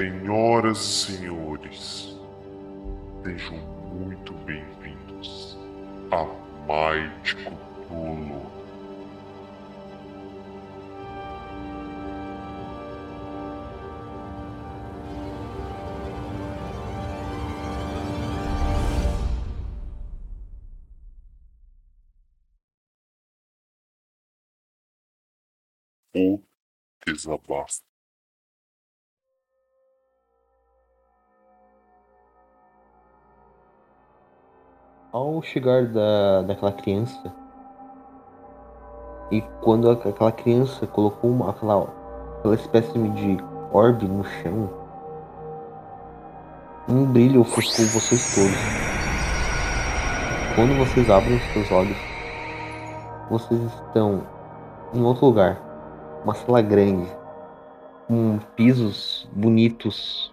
Senhoras e senhores, sejam muito bem-vindos a Might Cthulhu. O desabafo. Ao chegar da, daquela criança, e quando aquela criança colocou uma, aquela, aquela espécie de orbe no chão, um brilho ofuscou vocês todos. Quando vocês abrem os seus olhos, vocês estão em outro lugar, uma sala grande, com pisos bonitos,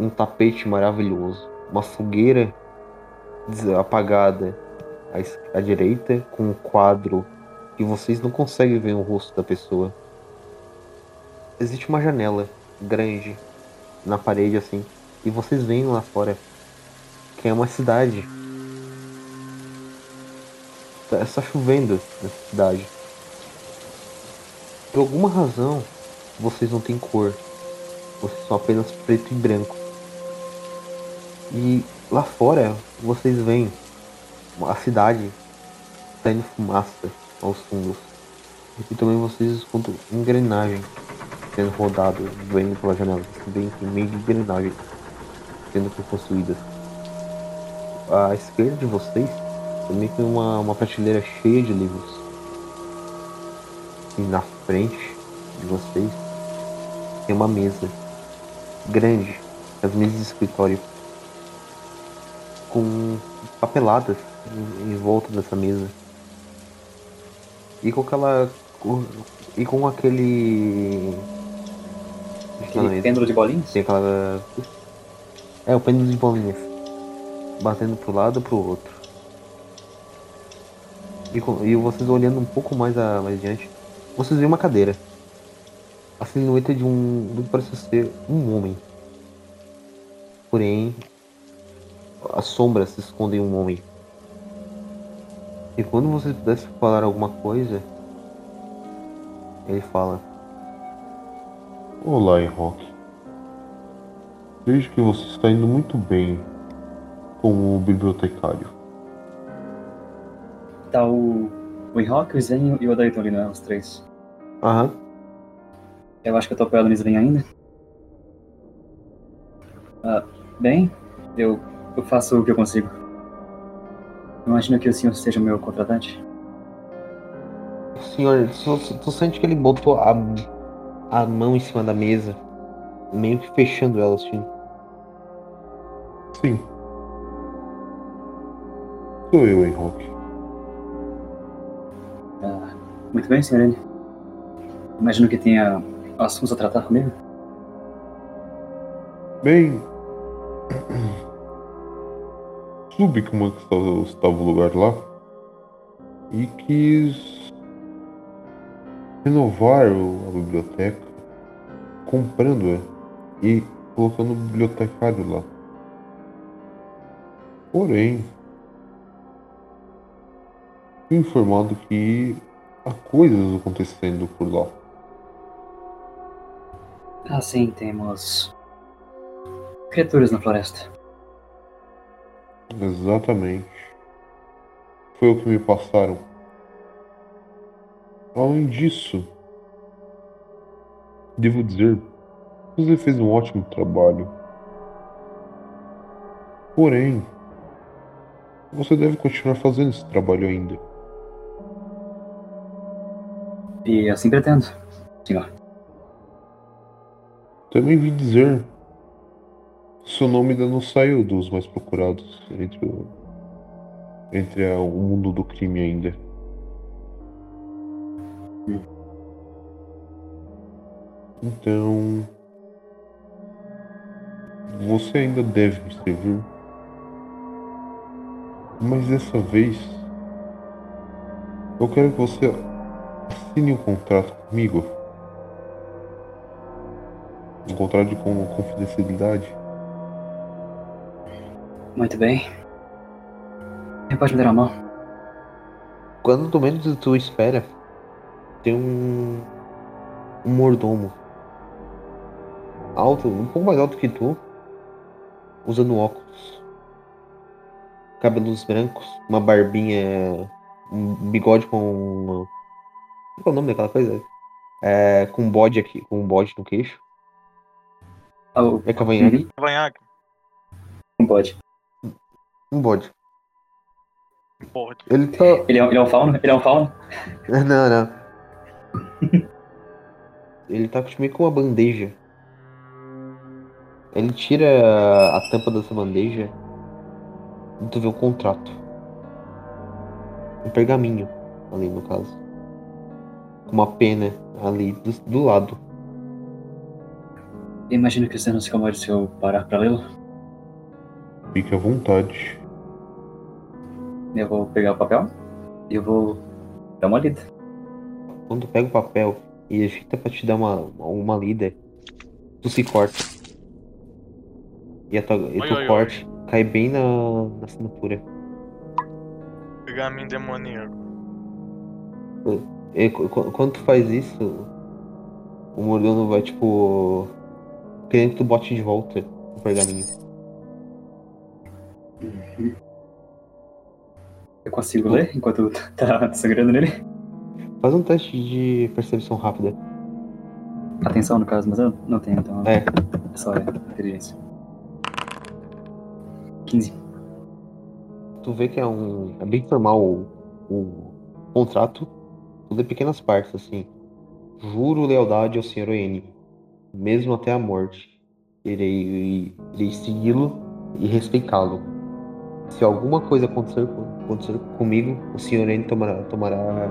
um tapete maravilhoso, uma fogueira apagada à, à direita, com um quadro que vocês não conseguem ver o rosto da pessoa. Existe uma janela grande na parede assim, e vocês veem lá fora que é uma cidade. Tá- Está chovendo nessa cidade. Por alguma razão, vocês não têm cor. Vocês são apenas preto e branco. E lá fora, vocês veem a cidade saindo fumaça aos fundos. E também vocês escutam engrenagem sendo rodado, vendo pela janela. Vocês veem que meio de engrenagem sendo construídas. À esquerda de vocês também tem uma, uma prateleira cheia de livros. E na frente de vocês tem uma mesa grande, as mesas de escritório, com papeladas em, em volta dessa mesa. E com aquela. com- e com aquele. aquela Aquele mesa. pêndulo de bolinhas? Tem aquela. É, o pêndulo de bolinhas. Batendo pro lado e pro outro. E, com- e vocês olhando um pouco mais, a, mais adiante, vocês veem uma cadeira. A silhueta de um. do que parece ser um homem. Porém, as sombras se escondem em um homem. E quando vocês pudessem falar alguma coisa, ele fala. Olá, Henrock. Vejo que você está indo muito bem como bibliotecário. Tá o. O Enrock, o Zen e o Odaito ali, né? Os três. Aham. Eu acho que eu tô apoiado no Sven ainda. Ah, bem, eu, eu faço o que eu consigo. Imagino que o senhor seja o meu contratante. Senhor, tu, tu sente que ele botou a, a mão em cima da mesa, meio que fechando ela assim. Sim. Sou eu, Henrock. Ah, muito bem, senhor N. Imagino que tenha assuntos a tratar comigo. Bem. É que estava, o lugar lá e quis renovar a biblioteca, comprando-a e colocando o bibliotecário lá. Porém, fui informado que há coisas acontecendo por lá. Ah, sim, temos. criaturas na floresta. Exatamente. Foi o que me passaram. Além disso, devo dizer, você fez um ótimo trabalho. Porém, você deve continuar fazendo esse trabalho ainda. E assim pretendo, senhor. Também vi dizer seu nome ainda não saiu dos mais procurados entre o, entre a- o mundo do crime ainda. Então. Você ainda deve me servir. Mas dessa vez. Eu quero que você assine um contrato comigo. Encontrar de com confidencialidade. Muito bem. Pode me dar a mão? Quando do menos tu espera, tem um, um mordomo alto, um pouco mais alto que tu, usando óculos, cabelos brancos, uma barbinha, um bigode com. Qual é o nome daquela coisa? É, com um bode aqui, com um bode no queixo. É cavanhaque? Cavanhaque. Não pode. Um bode. Pode. Ele tá. Ele é, ele é um fauno? Ele é um fauno? Não, não. Ele tá meio com uma bandeja. Ele tira a tampa dessa bandeja e tu vê um contrato. Um pergaminho ali no caso. Com uma pena ali do, do lado. Imagino que você não se incomode se eu parar pra lê-lo. Fique à vontade. Eu vou pegar o papel e eu vou dar uma lida. Quando tu pega o papel e agita pra te dar uma, uma lida, tu se corta. E, a tua, e Oi, teu oi, oi. corte cai bem na, na assinatura. Pergaminho demoníaco. E qu- qu- quando tu faz isso, o mordomo vai tipo. querendo que tu bote de volta o pergaminho. Eu consigo ler enquanto tá sangrando nele? Faz um teste de percepção rápida. Atenção no caso, mas eu não tenho, então É, é só inteligência. 15. tu vê que é um. É bem formal o, o contrato. Tudo em pequenas partes, assim. Juro lealdade ao Sr. N. Mesmo até a morte. Irei, irei segui-lo e respeitá-lo. Se alguma coisa acontecer, co- acontecer comigo, o Sr. N tomará, tomará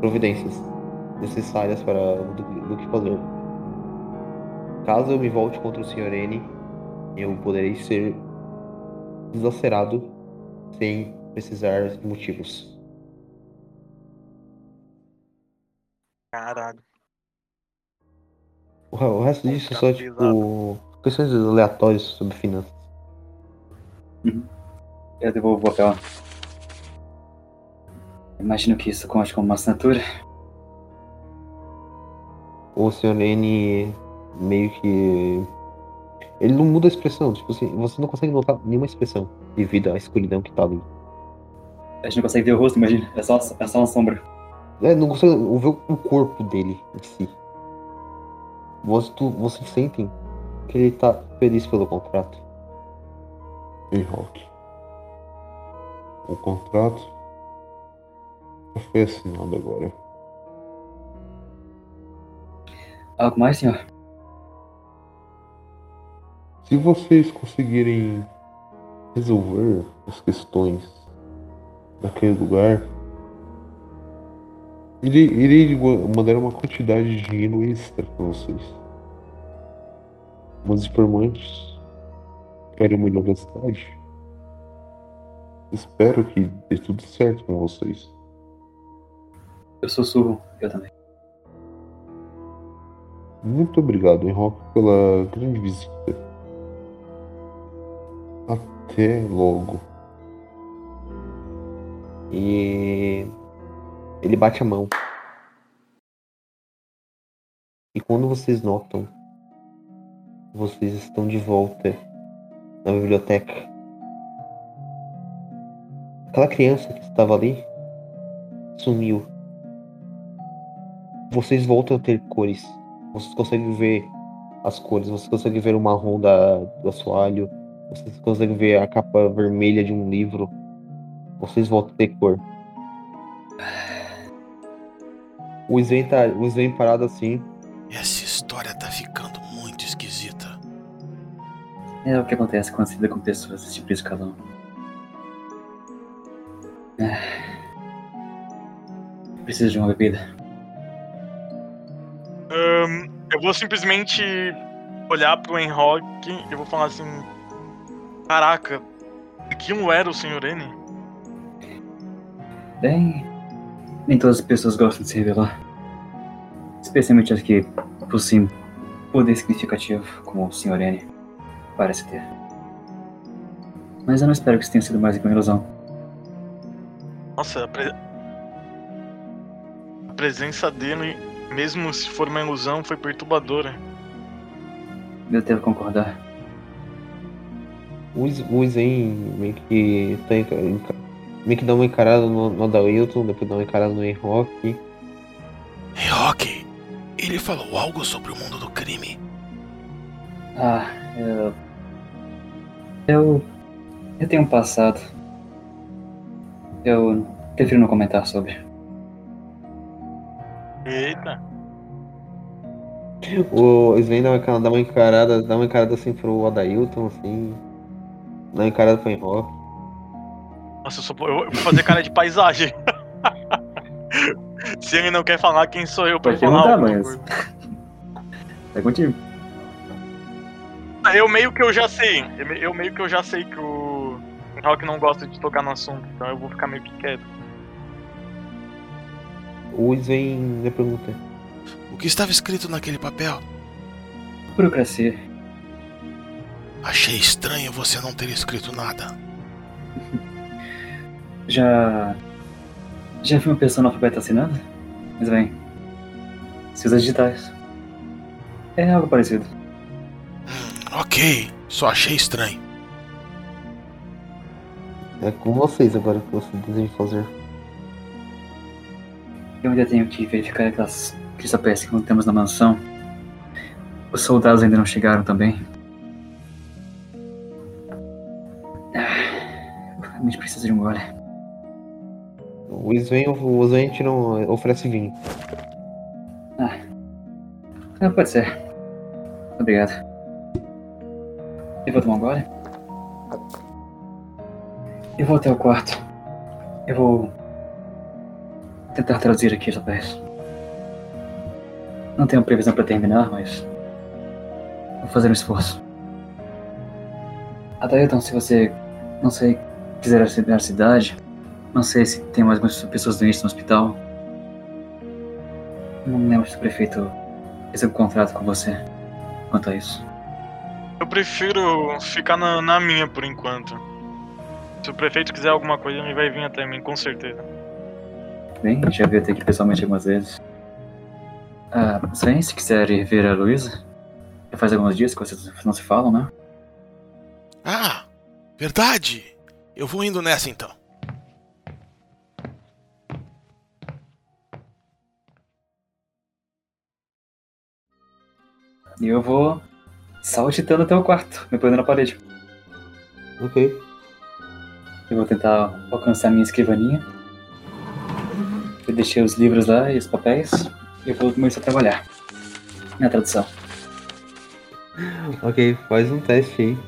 providências necessárias para do, do que fazer. Caso eu me volte contra o Sr. N, eu poderei ser deslacerado sem precisar de motivos. Caralho. O, re- o resto disso é só, tipo, questões aleatórias sobre finanças. Eu devolvo o papel. Imagino que isso conte como uma assinatura. O Sr. N meio que. Ele não muda a expressão, tipo assim, você não consegue notar nenhuma expressão devido à escuridão que tá ali. A gente não consegue ver o rosto, imagina. É só, é só uma sombra. É, não consegue ver o corpo dele em si. Você, tu, vocês sentem que ele tá feliz pelo contrato. Ei, Rock. O contrato já foi assinado agora. Algo mais, senhor? Se vocês conseguirem resolver as questões daquele lugar, irei, irei mandar uma quantidade de dinheiro extra para vocês. Umas informantes para uma universidade. Espero que dê tudo certo com vocês. Eu sussurro. Eu também. Muito obrigado, Henroque, pela grande visita. Até logo. E ele bate a mão. E quando vocês notam, vocês estão de volta na biblioteca. Aquela criança que estava ali sumiu. Vocês voltam a ter cores. Vocês conseguem ver as cores. Vocês conseguem ver o marrom da, do assoalho. Vocês conseguem ver a capa vermelha de um livro. Vocês voltam a ter cor. O Sven tá, o Sven parado assim. Essa história tá ficando muito esquisita. É o que acontece quando se lida com pessoas desse tipo de escalão. Preciso de uma bebida. Ahn, eu vou simplesmente olhar pro Enrock e vou falar assim: Caraca, aquilo era o Sr. N? Bem, nem todas as pessoas gostam de se revelar. Especialmente as que possuem poder significativo como o Sr. N parece ter. Mas eu não espero que isso tenha sido mais que uma ilusão. Nossa, presença dele, mesmo se for uma ilusão, foi perturbadora. Eu devo concordar. O, Zen meio que, tá meio que dá uma encarada no, no Adailton, depois dá uma encarada no Enrock. Hey, Rock, ele falou algo sobre o mundo do crime. Ah, eu. Eu. Eu tenho um passado. Eu prefiro não comentar sobre. Eita. O Sven dá uma, dá uma encarada, dá uma encarada assim pro Adailton, assim. Dá uma encarada pro Enrock. Nossa, eu, só, vou- eu vou fazer cara de paisagem. se ele não quer falar, quem sou eu pra Pode falar? alguma mas- coisa? É contigo. Eu meio que eu já sei. Eu meio que eu já sei que o Rock não gosta de tocar no assunto, então eu vou ficar meio que quieto. O Sven me pergunta. O que estava escrito naquele papel? Burocracia. Achei estranho você não ter escrito nada. Já. Já vi uma pessoa analfabeta assinando? Mas bem. Se usa digitais. É algo parecido. Hum, ok, só achei estranho. É com vocês agora que você deseja fazer. Eu ainda tenho que verificar aquelas cristapés que temos na mansão. Os soldados ainda não chegaram também. Ah, A gente precisa de um gole. O Sven, o Sven um- oferece vinho. Ah, pode ser. Obrigado. Eu vou tomar um gole? Eu vou até o quarto. Eu vou tentar traduzir aqui papéis. Não tenho previsão para terminar, mas vou fazer um esforço. Adailton, se você, não sei, quiser aceder à cidade, não sei se tem mais algumas pessoas doentes no hospital. Não lembro se o prefeito fez um contrato com você quanto a isso. Eu prefiro ficar na, na minha por enquanto. Se o prefeito quiser alguma coisa, ele vai vir até mim, com certeza. Bem, já vi até aqui pessoalmente algumas vezes. Ah, Sven, se quiser ir ver a Luísa, já faz alguns dias que vocês não se falam, né? Ah, verdade. Eu vou indo nessa então. E eu vou saltitando até o quarto, me põe na parede. Ok. Eu vou tentar alcançar minha escrivaninha. Eu deixei os livros lá e os papéis. E eu vou começar a trabalhar. Na tradução. Ok, faz um teste aí.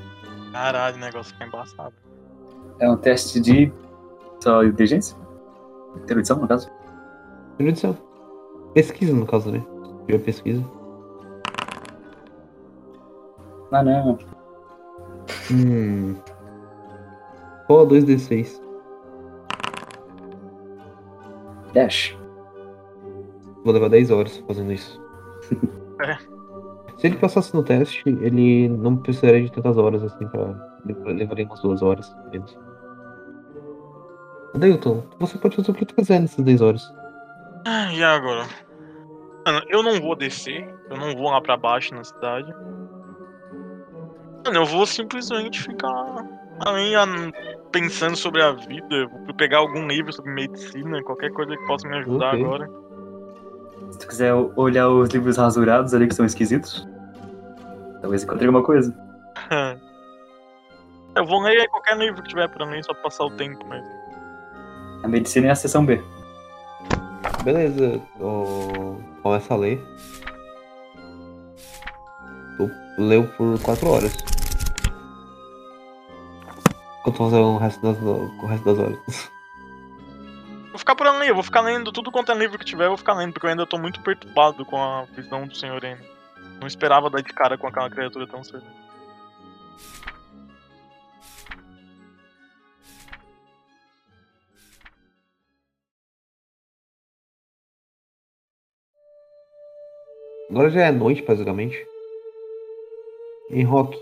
Caralho, o negócio fica embaçado. É um teste de. Só inteligência? Erudição, no caso? Erudição. Pesquisa, no caso, né? Tiver pesquisa. Ah, não. Hum. Rola 2d6. Dash. Vou levar 10 horas fazendo isso. É. Se ele passasse no teste, ele não precisaria de tantas horas assim pra. Levaria umas duas horas. menos. Adeilton, você pode fazer o que tu quiser nessas 10 horas. Ah, E agora? Mano, eu não vou descer, eu não vou lá pra baixo na cidade. Mano, eu vou simplesmente ficar além pensando sobre a vida, vou pegar algum livro sobre medicina, qualquer coisa que possa me ajudar Ok. agora. Se tu quiser olhar os livros rasurados ali que são esquisitos, talvez encontre alguma coisa. Eu vou ler qualquer livro que tiver pra mim, só pra passar o tempo mesmo. A medicina é a seção B. Beleza, o- começa a ler. Tu leu por 4 horas. Fazer o resto das, o resto das horas. Vou ficar por ali, eu vou ficar lendo tudo quanto é livro que tiver, eu vou ficar lendo, porque eu ainda tô muito perturbado com a visão do Sr. N. Não esperava dar de cara com aquela criatura tão cedo. Agora já é noite, basicamente. Em Rock,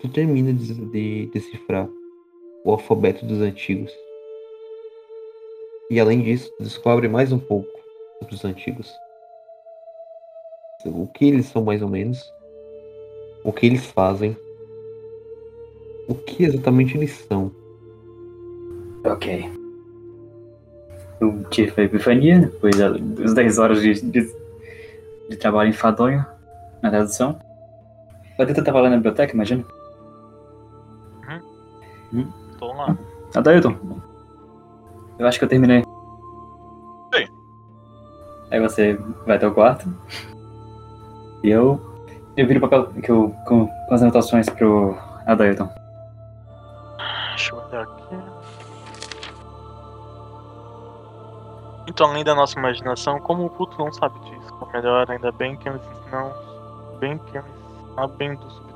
tu termina de, de decifrar o alfabeto dos antigos. E além disso, descobre mais um pouco sobre os antigos. O que eles são mais ou menos, o que eles fazem, o que exatamente eles são. Ok. Eu tive a epifania, depois das 10 horas de, de, de trabalho enfadonho na tradução. Adilton tava lá na biblioteca, imagina? Tô lá. Adailton, eu acho que eu terminei. Sim. Aí você vai até o quarto. E eu. Eu viro o papel que eu, com, com as anotações pro Adailton. Deixa eu olhar aqui. Então, além da nossa imaginação, como o culto não sabe disso? Ou melhor, ainda bem que eles não. Bem que eles sabem do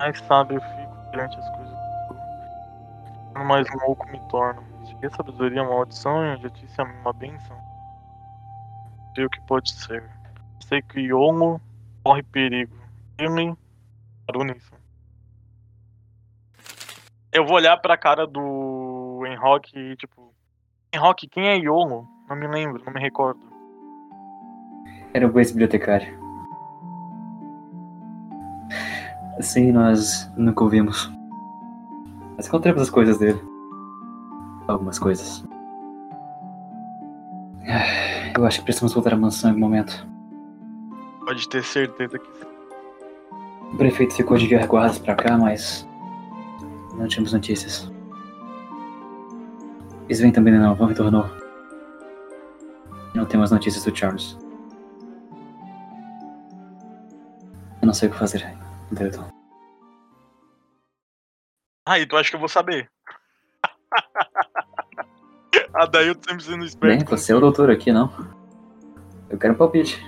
mais sabe eu fico perante as coisas do mais louco me torno. Se a sabedoria é uma maldição e a justiça é uma benção. Sei o que pode ser. Sei que Yongo corre perigo. Ele parou nisso. Eu vou olhar pra cara do Enrock e tipo. Enrock, quem é Yongo? Não me lembro, não me recordo. Era o ex-bibliotecário. Sim, nós nunca ouvimos. Mas encontramos as coisas dele. Algumas coisas. Eu acho que precisamos voltar à mansão em algum momento. Pode ter certeza que sim. O prefeito ficou de guerra guardas pra cá, mas. Não tínhamos notícias. Sven também não, não retornou. Não temos notícias do Charles. Eu não sei o que fazer, Ah, e tu acha que eu vou saber? ah, daí eu tô sempre sendo esperto. Bem, você é o doutor aqui, não? Eu quero um palpite.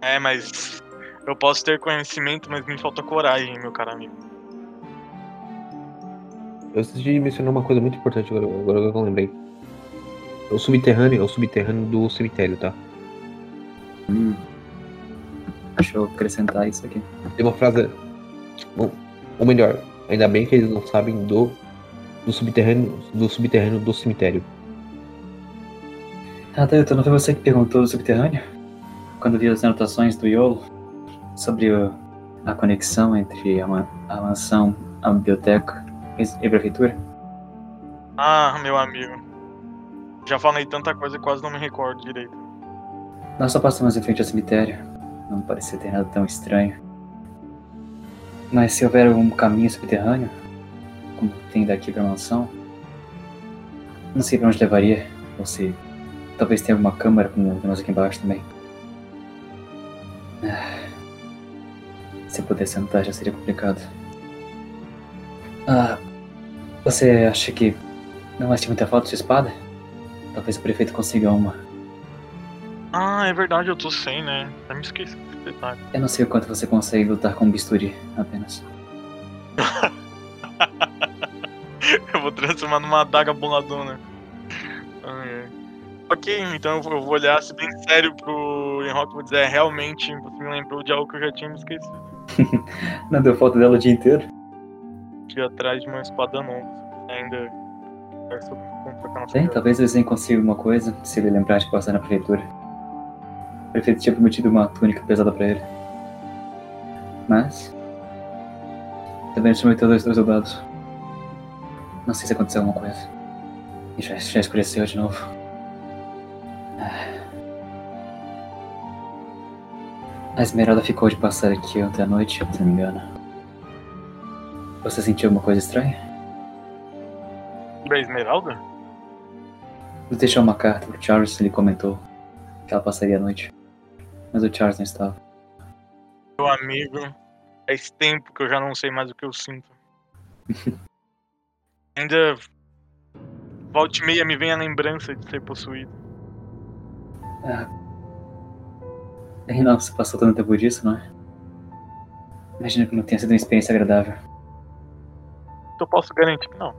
É, mas eu posso ter conhecimento, mas me falta coragem, meu caro amigo. Eu esqueci de mencionar uma coisa muito importante agora, agora que eu lembrei. O subterrâneo é o subterrâneo do cemitério, tá? Hum. Deixa eu acrescentar isso aqui. Tem uma frase. Bom, ou melhor, ainda bem que eles não sabem do, do subterrâneo do subterrâneo do cemitério. Ah, Delton, não foi você que perguntou do subterrâneo? Quando viu as anotações do Iolo sobre o- a conexão entre a, a mansão, a biblioteca e a prefeitura? Ah, meu amigo. Já falei tanta coisa que quase não me recordo direito. Nós só passamos em frente ao cemitério. Não parecia ter nada tão estranho. Mas se houver um caminho subterrâneo, como tem daqui pra mansão, não sei pra onde levaria. Ou se talvez tenha alguma câmara como temos aqui embaixo também. Ah, Se eu pudesse andar já seria complicado. Ah, você acha que não vai ter muita falta de espada? Talvez o prefeito consiga uma. Ah, é verdade, eu tô sem, né? Eu me esqueci desse detalhe. Eu não sei o quanto você consegue lutar com bisturi apenas. Eu vou transformar numa adaga boladona. Ok, então eu vou- olhar assim bem sério pro Enrock e vou dizer, "É, realmente você me lembrou de algo que eu já tinha me esquecido. Não deu falta dela o dia inteiro? Aqui atrás de uma espada. Se você ainda nossa Bem, talvez o Zen consiga uma coisa, se ele lembrar de passar na prefeitura. O prefeito tinha prometido uma túnica pesada pra ele. Mas. Também te prometeu dois, dois soldados. Não sei se aconteceu alguma coisa. E já, já escureceu de novo. A Esmeralda ficou de passar aqui ontem à noite, se não me engano. Você sentiu alguma coisa estranha? Da Esmeralda? Nos deixou uma carta pro Charles, ele comentou que ela passaria a noite. Mas o Charles não estava. Meu amigo, faz tempo que eu já não sei mais o que eu sinto. Ainda. Volte meia me vem a lembrança de ser possuído. E não, você passou tanto tempo disso, não é? Imagina que não tenha sido uma experiência agradável. Eu posso garantir que não.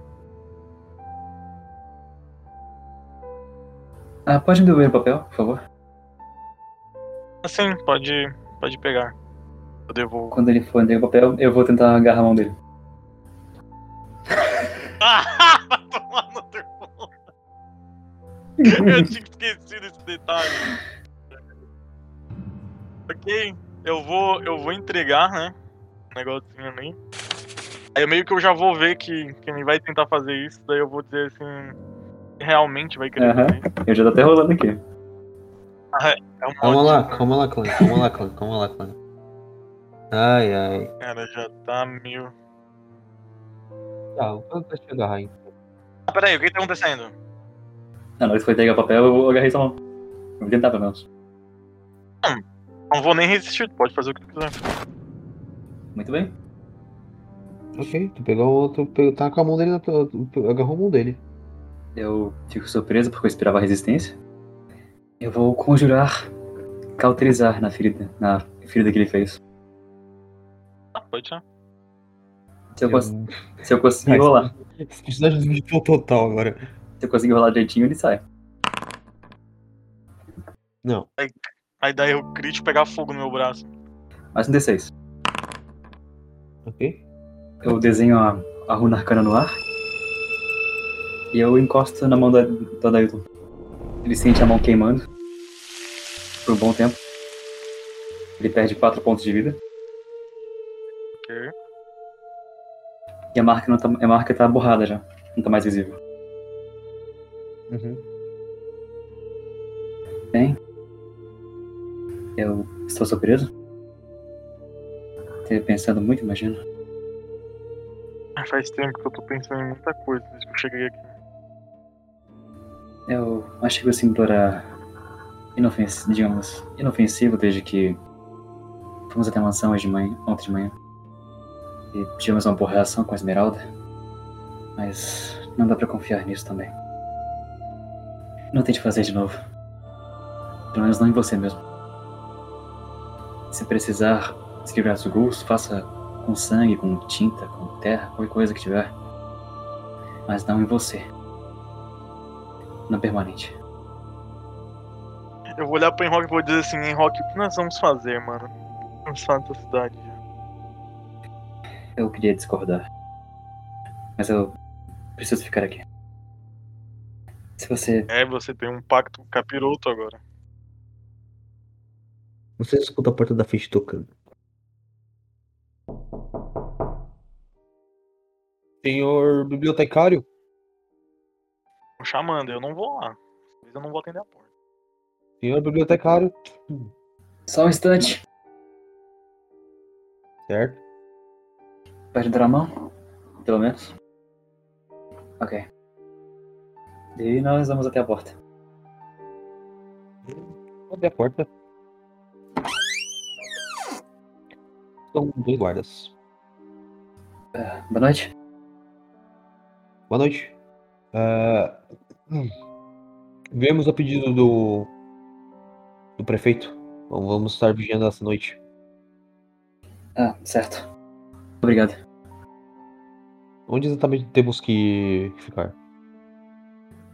Ah, pode me devolver o papel, por favor? Assim, pode, pode pegar. Eu devolvo. Quando ele for entregar o papel, eu vou tentar agarrar a mão dele. Ah, vai tomar no teu cu. Eu tinha esquecido esse detalhe. Ok, eu vou, eu vou entregar, né? Um negocinho ali. Aí meio que eu já vou ver que quem vai tentar fazer isso, daí eu vou dizer assim. Realmente vai querer Aham. fazer. Eu já tô até rolando aqui. É um Calma lá, monte, calma lá, clã. Calma lá, clã. Calma lá, clã. Ai, ai. Cara, já tá mil. Tá, o clã vai te agarrar, hein. Ah, peraí, o que tá acontecendo? Na hora que entregar o papel, eu agarrei sua mão. Eu vou tentar, pelo menos. Não vou nem resistir, pode fazer o que tu quiser. Muito bem. Ok, tu pegou, tu pegou, tá com a mão dele, agarrou a mão dele. Eu fico surpreso porque eu esperava resistência. Eu vou conjurar, cauterizar na ferida, na ferida que ele fez. Ah, pode ser. Se eu, cons- se eu conseguir rolar, Esse personagem desvirtuou total agora. se eu conseguir rolar direitinho, ele sai. Não. Aí daí o crítico pegar fogo no meu braço. Mais um D6. Ok? Eu desenho a, a runa arcana no ar. E eu encosto na mão do, do Adailton. Ele sente a mão queimando. Por um bom tempo. Ele perde 4 pontos de vida. Ok. E a marca, não tá, a marca tá borrada já. Não tá mais visível. Uhum. Bem. Eu estou surpreso. Ter pensado muito, imagino. Ah, Faz tempo que eu tô pensando em muita coisa desde que eu cheguei aqui. Eu achei que o símbolo era inofensivo, digamos, inofensivo desde que fomos até a mansão hoje de manhã, ontem de manhã. E tivemos uma boa reação com a Esmeralda. Mas não dá pra confiar nisso também. Não tente fazer de novo. Pelo menos não em você mesmo. Se precisar escrever os gols, faça com sangue, com tinta, com terra, qualquer coisa que tiver. Mas não em você. Não permanente. Eu vou olhar pro Enrock e vou dizer assim, Enrock, o que nós vamos fazer, mano? Vamos falar dessa cidade. Eu queria discordar. Mas eu preciso ficar aqui. Se você. É, você tem um pacto com o capiroto agora. Você escuta a porta da frente tocando. Senhor bibliotecário? Tô chamando, eu não vou lá. Talvez eu não vou atender a porta. Senhor bibliotecário? Só um instante. Certo? Dar a mão? Pelo menos. Ok. E nós vamos até a porta. Abre a porta. São dois guardas. Ah, boa noite. Boa noite. Hum. Viemos a pedido do, do prefeito. Então vamos estar vigiando essa noite. Ah, certo. Obrigado. Onde exatamente temos que ficar?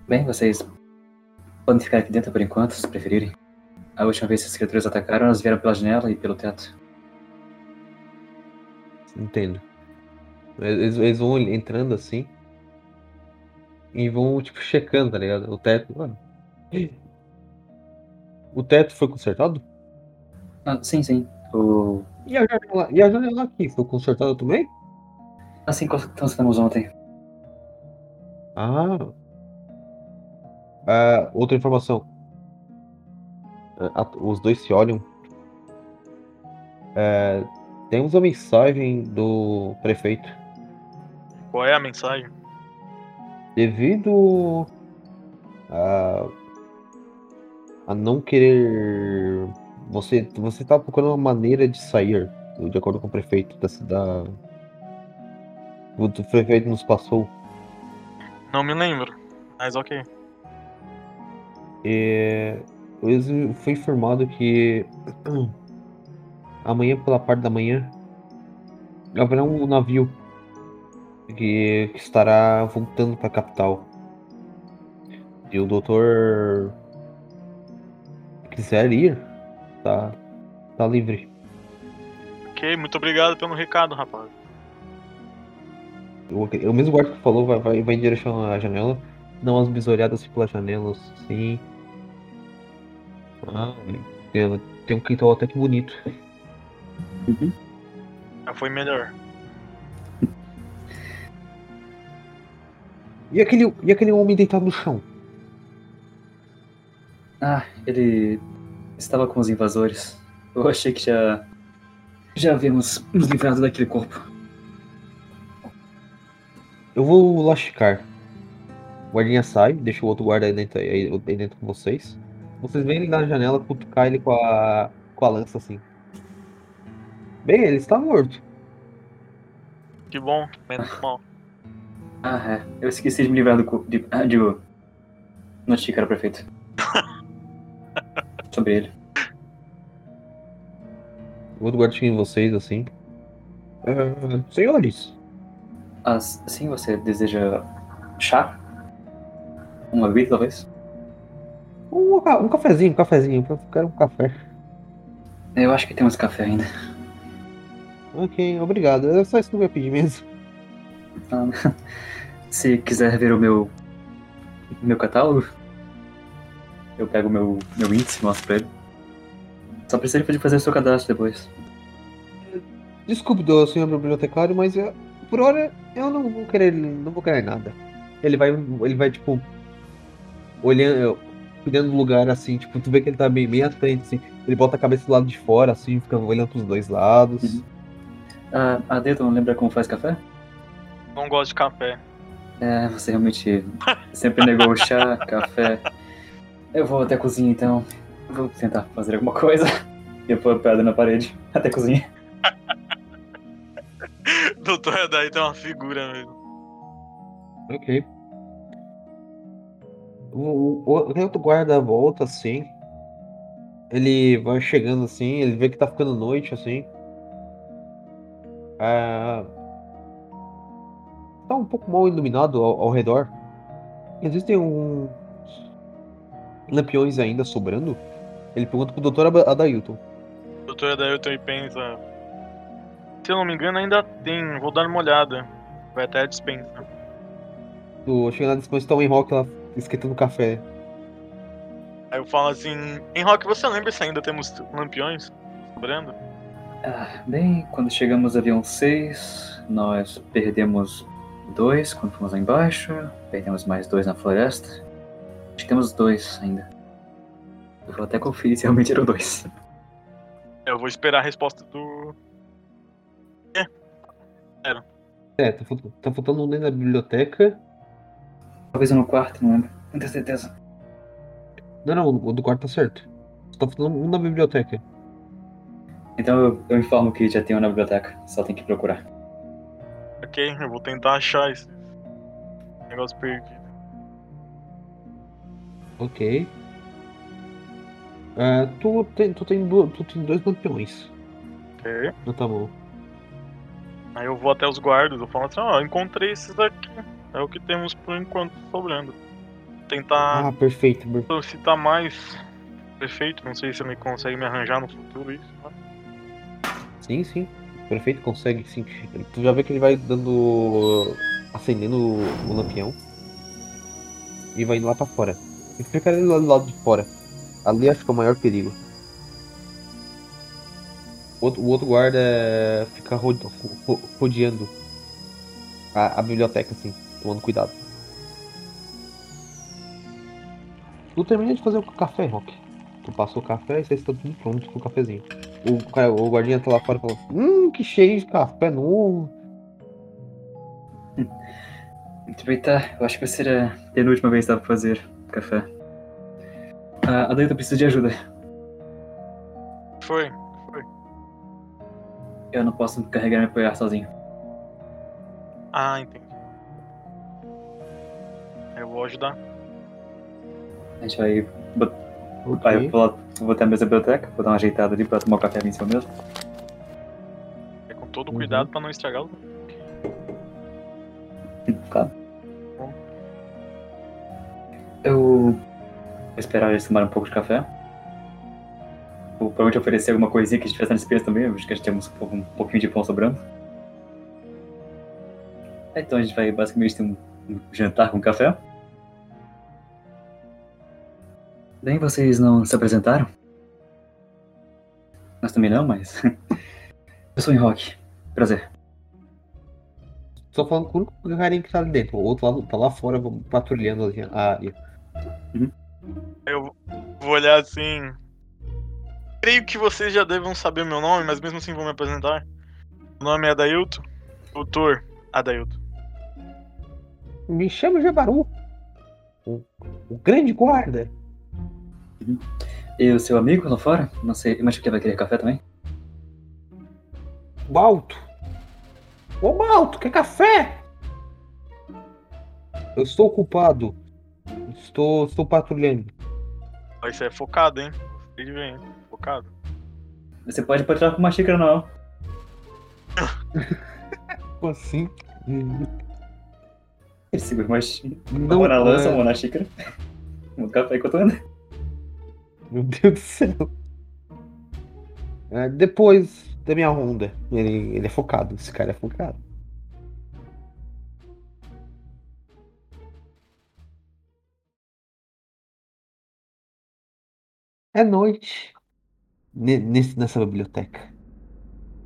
Bem, vocês podem ficar aqui dentro por enquanto, se preferirem. A última vez que as criaturas atacaram, elas vieram pela janela e pelo teto. Entendo. Eles, eles vão entrando assim. E vão, tipo, checando, tá ligado? O teto. Mano. O teto foi consertado? Ah, sim, sim. O... E a janela, e a janela aqui foi consertada também? Assim como constatamos ontem. Ah. Ah, outra informação. Ah, os dois se olham. É, temos a mensagem do prefeito. Qual é a mensagem? Devido a, a não querer. Você, você tá procurando uma maneira de sair, de acordo com o prefeito da cidade. O prefeito nos passou. Não me lembro. Mas ok. É, foi informado que amanhã, pela parte da manhã, haverá um navio que, que estará voltando para a capital. E o doutor quiser ir, tá, tá livre. Ok, muito obrigado pelo recado, rapaz. O, o mesmo guarda que falou vai, vai, vai em direção à janela, dá umas bisoreadas assim pela janela, assim. Ah, tem, tem um quintal até que bonito. Já foi melhor. E aquele, e aquele homem deitado no chão? Ah, ele estava com os invasores. Eu achei que já. Já havíamos nos livrado daquele corpo. Eu vou lá checar. O guardinha sai, deixa o outro guarda aí dentro, aí, aí dentro com vocês. Vocês veem ele na janela cutucar ele com a, com a lança assim. Bem, ele está morto. Que bom, menos mal. Ah, é. Eu esqueci de me livrar do corpo. De, ah, achei que era prefeito. Sobre ele. O outro guarda chega em vocês assim. "Ah, senhores, Ah, sim, você deseja chá? Uma bebida, talvez? um, um cafezinho, um cafezinho. Eu quero um café. Eu acho que temos café ainda. Ok, obrigado. Era só isso que eu ia pedir mesmo. Ah, Se quiser ver o meu. meu catálogo, eu pego o meu, meu índice e mostro pra ele. Só precisaria de fazer o seu cadastro depois. Desculpe, do senhor bibliotecário, mas eu- por hora eu não vou querer, não vou querer nada. Ele vai, ele vai tipo olhando, cuidando do lugar assim, tipo, tu vê que ele tá bem, bem atento assim. Ele bota a cabeça do lado de fora assim, fica olhando pros dois lados. Uhum. Ah, a Deton lembra como faz café? Não gosto de café. É, você realmente sempre negou o chá, café. Eu vou até a cozinha então. Vou tentar fazer alguma coisa. E eu pôr pedra na parede. Até a cozinha. Doutor Edai tem uma figura mesmo. Ok. O, o, o outro guarda volta assim. Ele vai chegando assim, ele vê que tá ficando noite assim. Ah, tá um pouco mal iluminado ao, ao redor. Existem uns lampiões ainda sobrando. Ele pergunta pro Dr. Ab- Adailton. Doutor Adailton e pensa. Se eu não me engano, ainda tem. Vou dar uma olhada. Vai até a dispensa. Tu chega na dispensa tá o Enrock lá esquentando café. Aí eu falo assim: Em Rock, você lembra se ainda temos lampiões sobrando? Ah, bem, quando chegamos ao avião 6, nós perdemos dois quando fomos lá embaixo. Perdemos mais dois na floresta. Acho que temos dois ainda. Eu vou até conferir se realmente eram dois. Eu vou esperar a resposta do. É, tá, faltando- tá faltando um dentro da biblioteca. Talvez um no quarto, não lembro. Não tenho certeza. Não, não, o do quarto tá certo. Tá faltando um na biblioteca. Então eu, eu informo que já tem um na biblioteca. Só tem que procurar. Ok, eu vou tentar achar esse negócio perdido. Ok. Ah, tu, tem, tu, tem du- tu tem dois lampiões Ok. na tua mão. Aí eu vou até os guardas, eu falo assim, ó, encontrei esses aqui. É o que temos por enquanto sobrando. Tentar Ah, perfeito. per- citar mais prefeito, não sei se ele consegue me arranjar no futuro isso. né? Sim, sim. Perfeito, consegue sim. Tu já vê que ele vai dando. acendendo o lampião. E vai indo lá pra fora. E fica ali do lado de fora. Ali acho que é o maior perigo. O outro, guarda é, fica ro- ro- rodeando a, a biblioteca, assim, tomando cuidado. Tu termina de fazer o café, Rock. Tu passou o café e vocês estão tudo pronto com o cafezinho. O, o guardinha tá lá fora falando, hum, que cheio de café novo. Aproveitar, eu acho que vai ser a penúltima vez que dá pra fazer café. Ah, a Deita precisa de ajuda. Foi. Eu não posso carregar e me apoiar sozinho. Ah, entendi. Eu vou ajudar. A gente vai, vai Ok. pro lado, vou até a mesa da biblioteca, vou dar uma ajeitada ali pra tomar o café ali em cima mesmo. É com todo Uhum. cuidado pra não estragar o. Claro. Eu vou esperar eles tomarem um pouco de café. O provavelmente oferecer alguma coisinha que a gente tivesse nesse peso também. Acho que a gente tinha um, pouquinho de pão sobrando. É, Então a gente vai basicamente ter um, jantar com café. Bem, vocês não se apresentaram? Nós também não, mas. Eu sou em Rock. Prazer. Tô falando com o único carinha que tá ali dentro. O outro lá, tá lá fora patrulhando a área. Eu vou olhar assim. Creio que vocês já devem saber meu nome, mas mesmo assim vou me apresentar. Meu nome é Adailton. Doutor Adailton. Me chama Jabaru. O, o grande guarda. E o seu amigo lá fora? Não sei, mas que vai querer café também? O alto. Ô Malto, quer café? Eu estou ocupado. Estou, estou patrulhando. Isso é focado, hein? De ver, hein? Focado. Você pode patrulhar com uma xícara, não. Como assim? Ele segura uma, xí- uma Não, mão na lança, é. uma na xícara. Um café enquanto anda. Meu Deus do céu. É, depois da minha ronda. Ele, ele é focado. Esse cara é focado. É noite. Ne- nesse- nessa biblioteca.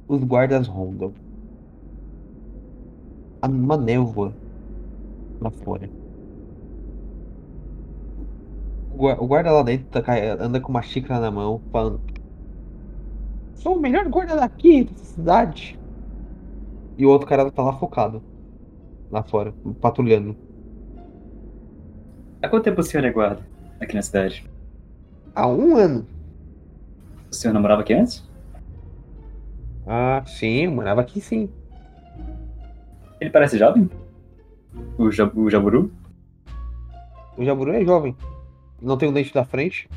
Os guardas rondam. Há uma névoa lá fora. O gua- o guarda lá dentro tá anda com uma xícara na mão, falando: Sou o melhor guarda daqui, dessa cidade. E o outro cara tá lá focado. Lá fora, patrulhando. Há quanto tempo o senhor é guarda aqui na cidade? Há um ano. O senhor namorava aqui antes? Ah, sim, eu morava aqui sim. Ele parece jovem? O, ja- o Jaburu? O Jaburu é jovem. Não tem o dente da frente.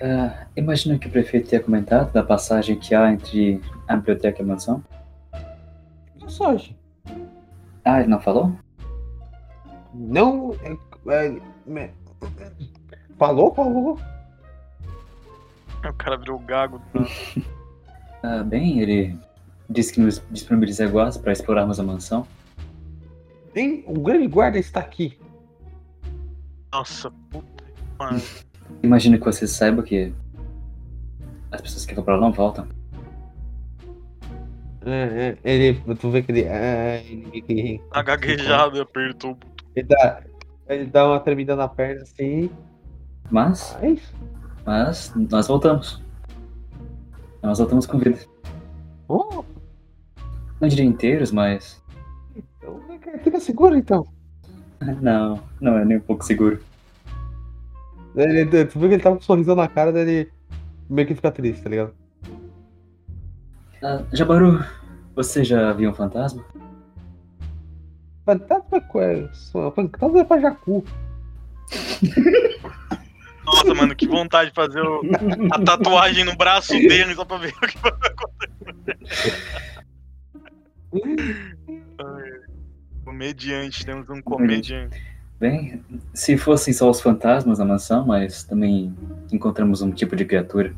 Ah, imagino que o prefeito tenha comentado da passagem que há entre a biblioteca e a mansão. Passagem. Ah, ele não falou? Não. é- é- é- falou, falou. O cara virou gago. Ah, bem, ele disse que nos disponibiliza guardas para explorarmos a mansão. Hein? O grande guarda está aqui. Nossa, puta. Mano. Imagino que você saiba que as pessoas que vão pra lá não voltam. É, é, ele, tu vê que ele. é, ele, ele, A gaguejada apertou ele dá, ele dá uma tremida na perna assim. Mas, Mas, mas, nós voltamos. Nós voltamos com vida. oh, Não diria inteiros, mas. então, fica seguro então. Não, não é nem um pouco seguro. Ele, tu vê que ele tá com um sorriso na cara dele. Meio que fica triste, tá ligado? Ah, Jabaru, você já viu um fantasma? Fantasma é. só- Fantasma é pra Jacu. Nossa, mano, que vontade de fazer o- a tatuagem no braço dele só pra ver o que vai acontecer. Comediante, temos um comediante. Bem, se fossem só os fantasmas na mansão, mas também encontramos um tipo de criatura.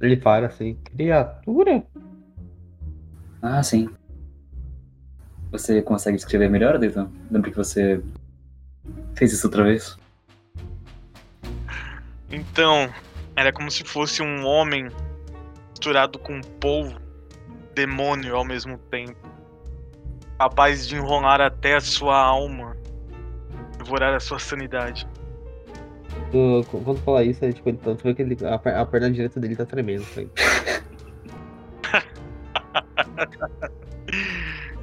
Ele para assim. Criatura? Ah, sim. Você consegue escrever melhor, Dayton? Lembra que você fez isso outra vez? Então, era como se fosse um homem misturado com um polvo, demônio ao mesmo tempo. Capaz de enrolar até a sua alma, devorar a sua sanidade. Tu- quando fala isso, é, tipo, ele, tu vê que ele, a, a perna direita dele tá tremendo. Assim.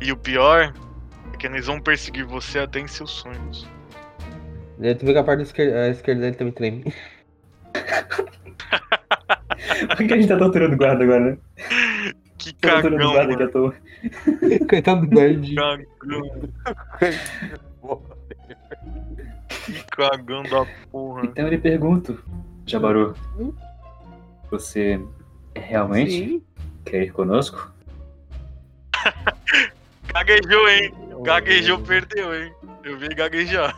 E o pior é que eles vão perseguir você até em seus sonhos. Aí tu vê que a parte esquerda, a esquerda dele também treme. Por que a gente tá torturando o guarda agora, né? Que Tá torturando cagão, o guarda aqui à mano. toa. Coitado do guardinho. Cagão. Que cagão da porra. Então eu lhe pergunto, Jabaru, você realmente Sim. quer ir conosco? Gaguejou, hein? Gaguejou, perdeu, hein? Eu vi gaguejar.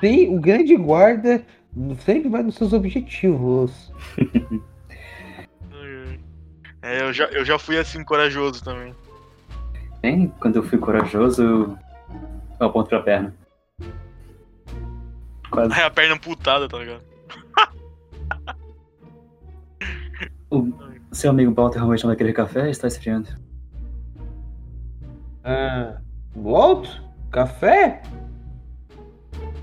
Sim, o grande guarda Sempre vai nos seus objetivos. É, eu já, eu já fui assim corajoso também. Bem, quando eu fui corajoso, eu, eu aponto pra perna. Quase. Aí a perna amputada, tá ligado? O seu amigo Walter realmente não vai querer café está esfriando. Ah, volto? Café?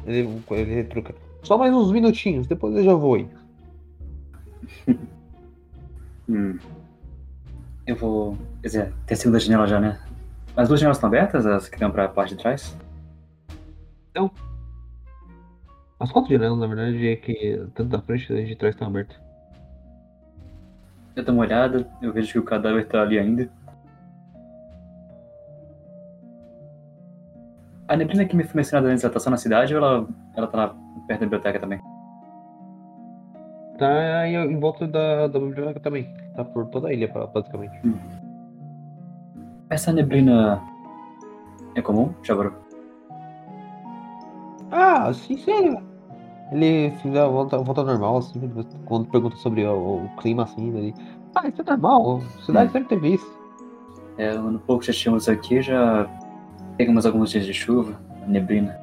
Ele, ele retruca. Só mais uns minutinhos, depois eu já vou aí. Hum. Eu vou. Quer dizer, tem a segunda janela já, né? As duas janelas estão abertas, as que dão pra parte de trás? As quatro janelas, na verdade, é que tanto da frente quanto de trás estão abertas. Eu dou uma olhada, eu vejo que o cadáver tá ali ainda. A neblina que me foi mencionada antes, ela tá só na cidade ou ela, ela tá lá perto da biblioteca também? Tá aí em volta da, da biblioteca também. Tá por toda a ilha, basicamente. Essa neblina é comum, Jabaru? Ah, sim, sim. Ele volta, volta normal, assim, quando pergunta sobre o, o clima, assim, ele. Ah, isso é normal, a cidade sempre teve isso. É, no pouco que já tínhamos aqui, já pegamos alguns dias de chuva, neblina.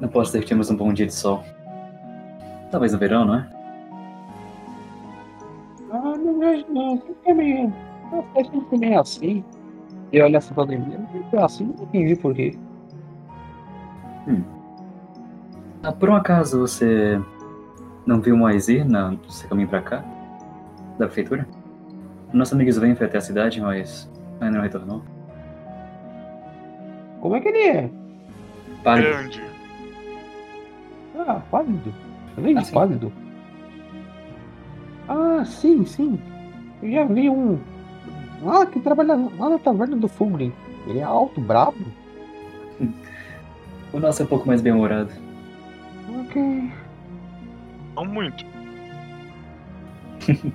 Não posso dizer que tínhamos um bom dia de sol. Talvez no verão, não é? Ah, não vejo não, sempre é meio. É sempre meio assim. E olha essa pandemia, sempre é assim, não entendi por quê. Ah, por um acaso você não viu um Aizir no seu caminho pra cá? Da prefeitura? Nosso amigo Sven foi até a cidade, mas ainda não retornou. Como é que ele é? Pálido. Grande. Ah, pálido. Além de Ah, sim. pálido. Ah, sim, sim. Eu já vi um. Lá que trabalha lá na taverna do Fulgrim. Ele é alto, brabo. O nosso é um pouco mais bem-humorado. Ok. Não muito.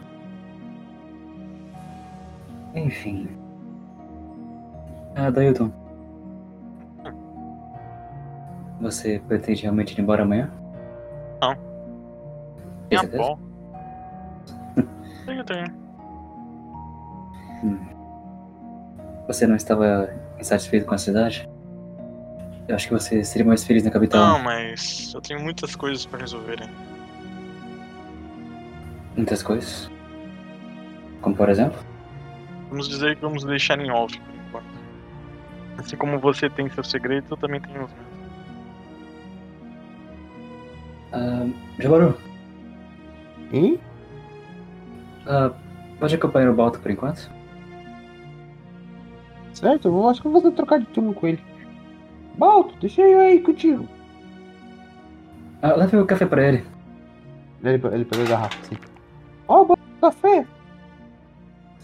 Enfim. Ah, Dailton. Você pretende realmente ir embora amanhã? Não. Tem certeza? pó. Tenho, tenho. Você não estava insatisfeito com a cidade? Eu acho que você seria mais feliz na capital. Não, mas eu tenho muitas coisas pra resolver ainda. Muitas coisas. Como por exemplo? Vamos dizer que vamos deixar em off por enquanto. Assim como você tem seus segredos, eu também tenho os meus. Ah, Jabaru, Hein? ah, pode acompanhar o Balto por enquanto? Certo, eu acho que eu vou trocar de turno com ele. Balto, deixa eu aí contigo. Ah, leve o café pra ele. Ele, ele pegou a garrafa assim. Ó, oh, café!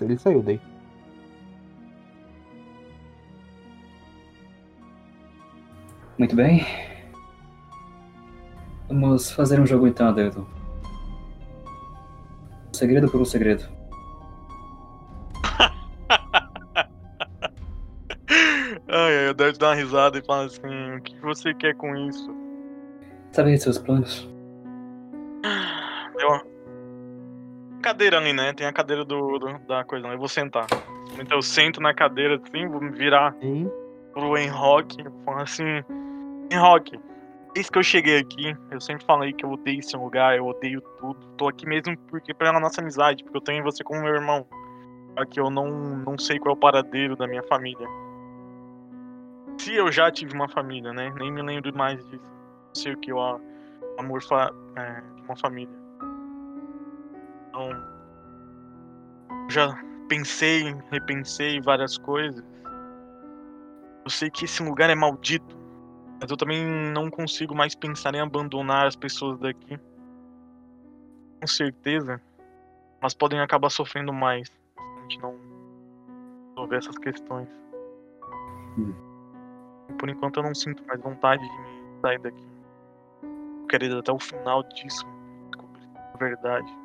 Ele saiu daí. Muito bem. Vamos fazer um jogo então, Adelton. Segredo por um segredo. Ai, eu devo dar uma risada e falar assim, o que você quer com isso? Sabe seus planos? Deu uma cadeira ali, né? Tem a cadeira do, do- da coisa, né? Eu vou sentar. Então eu sento na cadeira assim, vou me virar Hein? pro Enrock, falar assim, Enrock, desde que eu cheguei aqui, eu sempre falei que eu odeio esse lugar, eu odeio tudo. Tô aqui mesmo porque pela nossa amizade, porque eu tenho você como meu irmão. Que eu não, não sei qual é o paradeiro da minha família. Se eu já tive uma família, né? Nem me lembro mais disso. Não sei o que é o amor fa é, uma família. Então, eu já pensei, repensei várias coisas. Eu sei que esse lugar é maldito, mas eu também não consigo mais pensar em abandonar as pessoas daqui. Com certeza, elas podem acabar sofrendo mais se a gente não resolver essas questões. Hum. Por enquanto eu não sinto mais vontade de me sair daqui. Eu quero ir até o final disso, descobrir a verdade.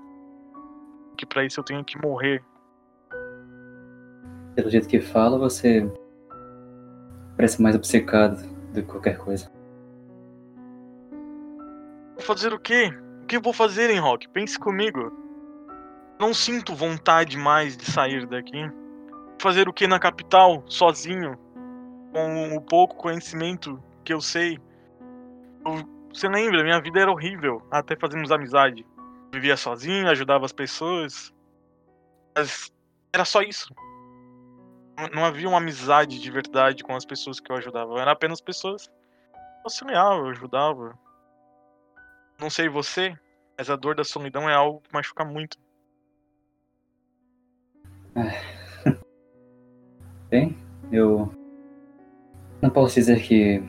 Que pra isso eu tenho que morrer. Pelo jeito que fala, você parece mais obcecado do que qualquer coisa. Fazer o quê? O que vou fazer, em Rock? Pense comigo. Não sinto vontade mais de sair daqui. Fazer o que na capital, sozinho, com o pouco conhecimento que eu sei. Eu, você lembra? Minha vida era horrível, até fazermos amizade. vivia sozinho, ajudava as pessoas. Mas era só isso. Não havia uma amizade de verdade com as pessoas que eu ajudava. Eram apenas pessoas auxiliava, eu ajudava. Não sei você, mas a dor da solidão é algo que machuca muito. Bem, eu não posso dizer que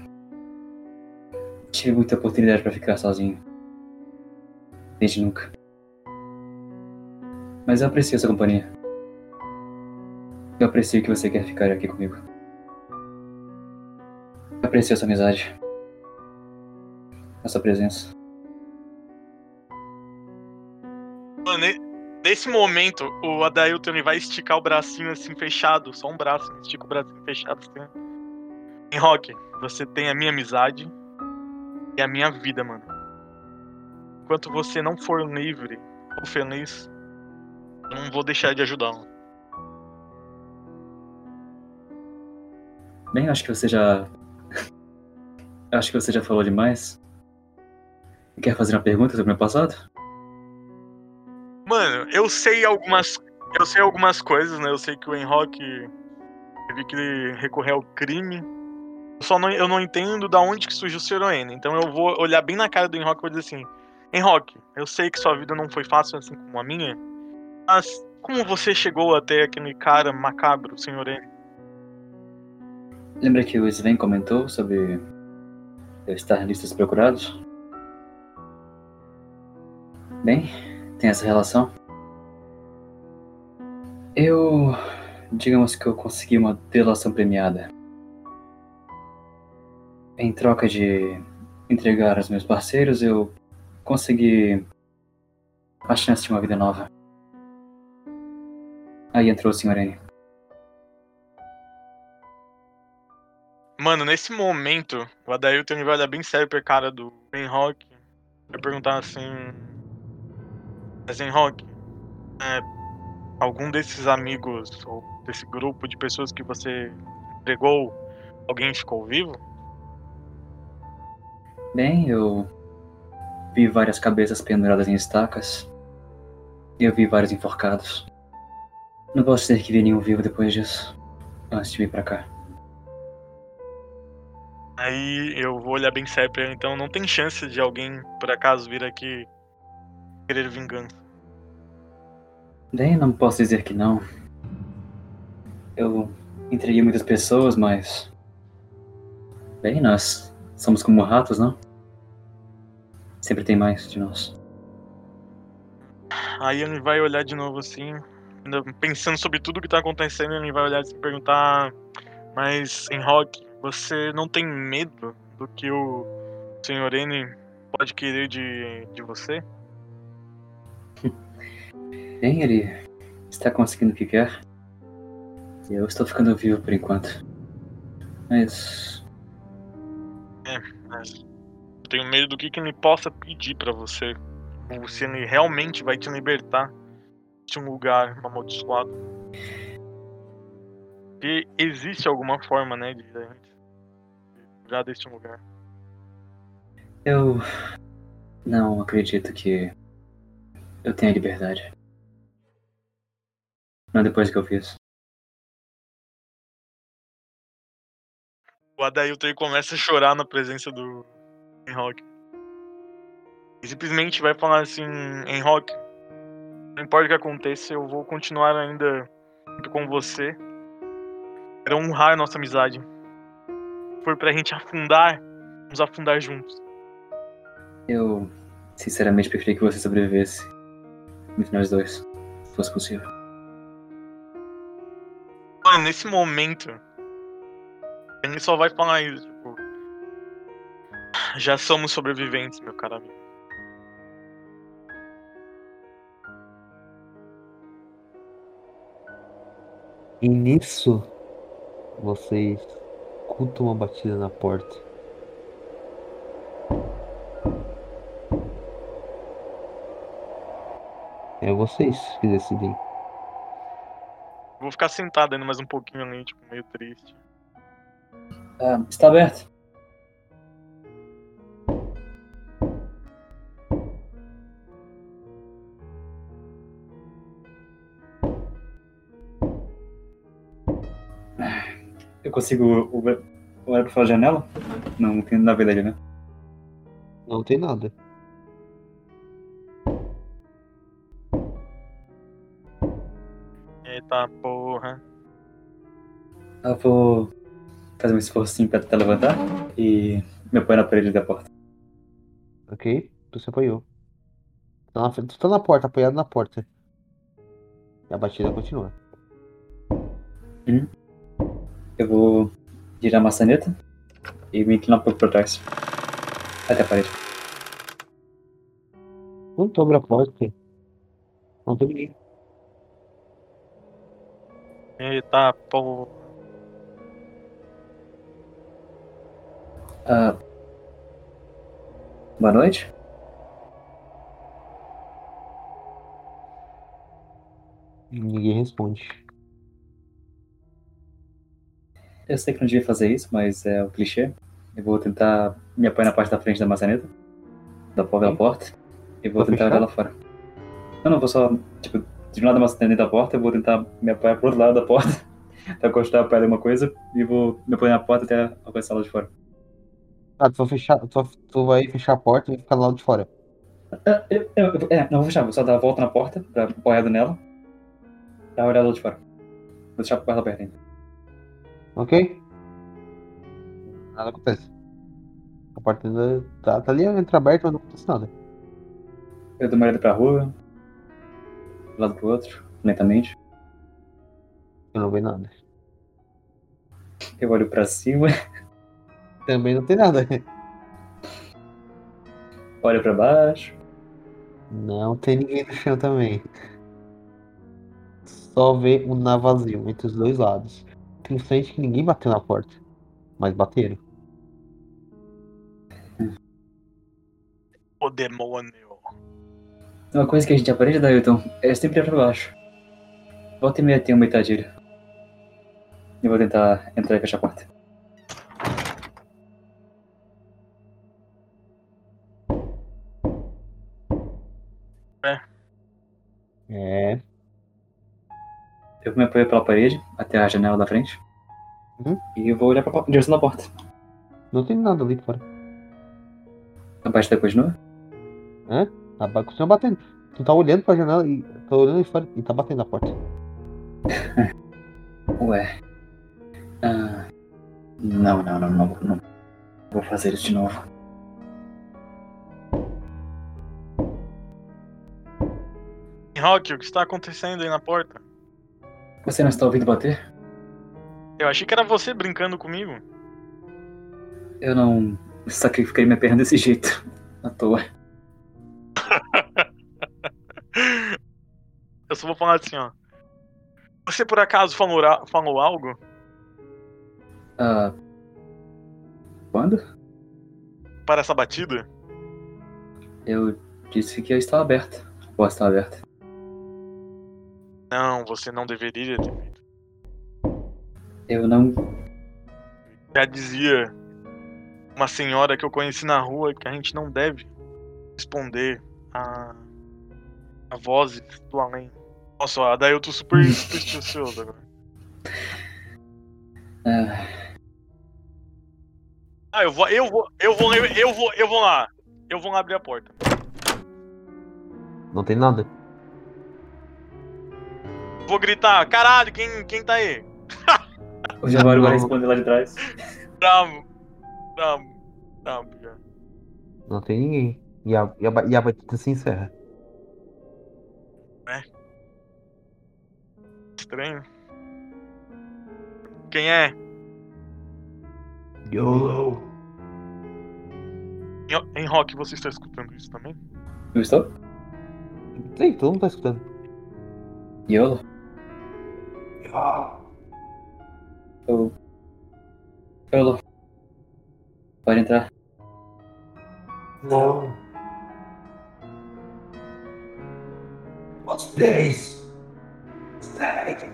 tive muita oportunidade para ficar sozinho. Desde nunca. Mas eu aprecio essa companhia. Eu aprecio que você quer ficar aqui comigo. Eu aprecio essa amizade. Essa presença. Mano, nesse momento, o Adailton vai esticar o bracinho assim fechado, só um braço, estica o bracinho fechado assim. Em Rock, você tem a minha amizade e a minha vida, mano. Enquanto você não for livre ou feliz, eu não vou deixar de ajudá-lo. Bem, acho que você já. acho que você já falou demais. Quer fazer uma pergunta sobre o meu passado? Mano, eu sei algumas. Eu sei algumas coisas, né? Eu sei que o Enrock teve que recorrer ao crime. Eu só não, eu não entendo da onde que surgiu o Sr. N. Então eu vou olhar bem na cara do Enrock e vou dizer assim: Enrock, eu sei que sua vida não foi fácil assim como a minha. Mas como você chegou até aquele cara macabro, Sr. N? Lembra que o Sven comentou sobre eu estar em listas procurados? Bem, tem essa relação. Eu. Digamos que eu consegui uma delação premiada. Em troca de entregar aos meus parceiros, eu consegui a chance de uma vida nova. Aí entrou o Sr. N. Mano, nesse momento, o Adailton vai olhar bem sério pra cara do Ben Rock. Vai perguntar assim: mas em rock, é, algum desses amigos ou desse grupo de pessoas que você entregou, alguém ficou vivo? Bem, eu vi várias cabeças penduradas em estacas. Eu vi vários enforcados. Não posso dizer que vi nenhum vivo depois disso, antes de vir pra cá. Aí eu vou olhar bem sério pra ele, então não tem chance de alguém, por acaso, vir aqui querer vingança. Bem, não posso dizer que não. Eu entreguei muitas pessoas, mas. Bem, nós somos como ratos, não? Sempre tem mais de nós. Aí ele vai olhar de novo assim, pensando sobre tudo que tá acontecendo, ele vai olhar e se perguntar: Mas, em Rock, você não tem medo do que o Sr. N pode querer de, de você? Bem, ele está conseguindo o que quer. Eu estou ficando vivo por enquanto. Mas. É, mas. Eu tenho medo do que, que ele possa pedir para você. Ou se ele realmente vai te libertar de um lugar amaldiçoado. E existe alguma forma, né, de já deste lugar. Eu não acredito que eu tenha liberdade. Não depois que eu fiz. O Adailton começa a chorar na presença do Enrock. E simplesmente vai falar assim, Enrock, não importa o que aconteça, eu vou continuar ainda com você. Quero honrar a nossa amizade. For pra gente afundar, vamos afundar juntos. Eu, sinceramente, preferia que você sobrevivesse. Entre nós dois, se fosse possível. Mano, nesse momento, ele só vai falar isso, tipo. Já somos sobreviventes, meu cara amigo. E nisso, vocês escuta uma batida na porta. É vocês que decidem. Vou ficar sentado ainda mais um pouquinho ali, tipo, meio triste. Ah, está aberto. Consigo olhar pra fora da janela? Não, não tem na verdade, né? Não tem nada. Eita porra. Eu vou fazer um esforcinho pra tentar levantar e me apoiar na parede da porta. Ok? Tu se apoiou. Tá na, frente- tu tá na porta, apoiado na porta. E a batida continua. Eu vou girar a maçaneta e me inclinar um pouco pra trás. Até a parede. Quando tu abre a porta, não tem ninguém. Eita porra. Ah, boa noite. Ninguém responde. Eu sei que não devia fazer isso, mas é o clichê. Eu vou tentar me apoiar na parte da frente da maçaneta, da porta da Sim. porta, e vou tentar fechar? olhar lá fora. Não, não, vou só, tipo, de um lado da maçaneta da porta, eu vou tentar me apoiar pro outro lado da porta, até encostar a pé de uma coisa, e vou me apoiar na porta até alcançar lá de fora. Ah, tu vai fechar. Tu vai, tu vai fechar a porta e vai ficar do lado de fora. Ah, eu- eu- é, não vou fechar, vou só dar a volta na porta, pra apoiado nela, pra olhar lá de fora. Vou deixar ela perto ainda. Ok? Nada acontece. A porta ainda tá, tá ali entreaberta, mas não acontece nada. Eu dou uma olhada pra rua, de lado pro outro, lentamente. Eu não vejo nada. Eu olho pra cima, Também não tem nada. olho pra baixo. Não tem ninguém no chão também. Só vê um na vazio entre os dois lados. Tem sente que ninguém bateu na porta. Mas bateram. O demônio. Uma coisa que a gente aprende, Dailton, é sempre olhar pra baixo. Volta e meia tem uma itadilha. Eu vou tentar entrar e fechar a porta. É. Eu me apoio pela parede até a janela da frente. Uhum. E eu vou olhar pra direção da porta. Não tem nada ali fora. A batida continua? A ba- continua batendo. Tu tá olhando pra janela e tá olhando ali fora e tá batendo na porta. Ué. Ah, não, não, não, não, não. Vou fazer isso de novo. Rock, o que está acontecendo aí na porta? Você não está ouvindo bater? Eu achei que era você brincando comigo. Eu não sacrifiquei minha perna desse jeito. À toa. Eu só vou falar assim, ó. Você por acaso falou, falou algo? Ah. Quando? para essa batida? Eu disse que eu estava aberta. A porta estava aberta. Não, você não deveria ter feito. Eu não. Já dizia uma senhora que eu conheci na rua que a gente não deve responder a, a vozes do além. Nossa, daí eu tô super supersticioso agora. Ah, Ah, eu vou, eu vou, eu vou, eu vou, eu vou lá. Eu vou lá abrir a porta. Não tem nada. Vou gritar, caralho, quem, quem tá aí? o Jaguar vai responder lá de trás. Bravo, bravo, bravo, já. Não tem ninguém. E a, e a, e a batida se encerra. Estranho. Quem é? YOLO. Em- Em rock, você está escutando isso também? Eu estou? Ei, todo mundo tá escutando. Yolo? Eu. Yolo. Pode entrar. Não. Vocês seguem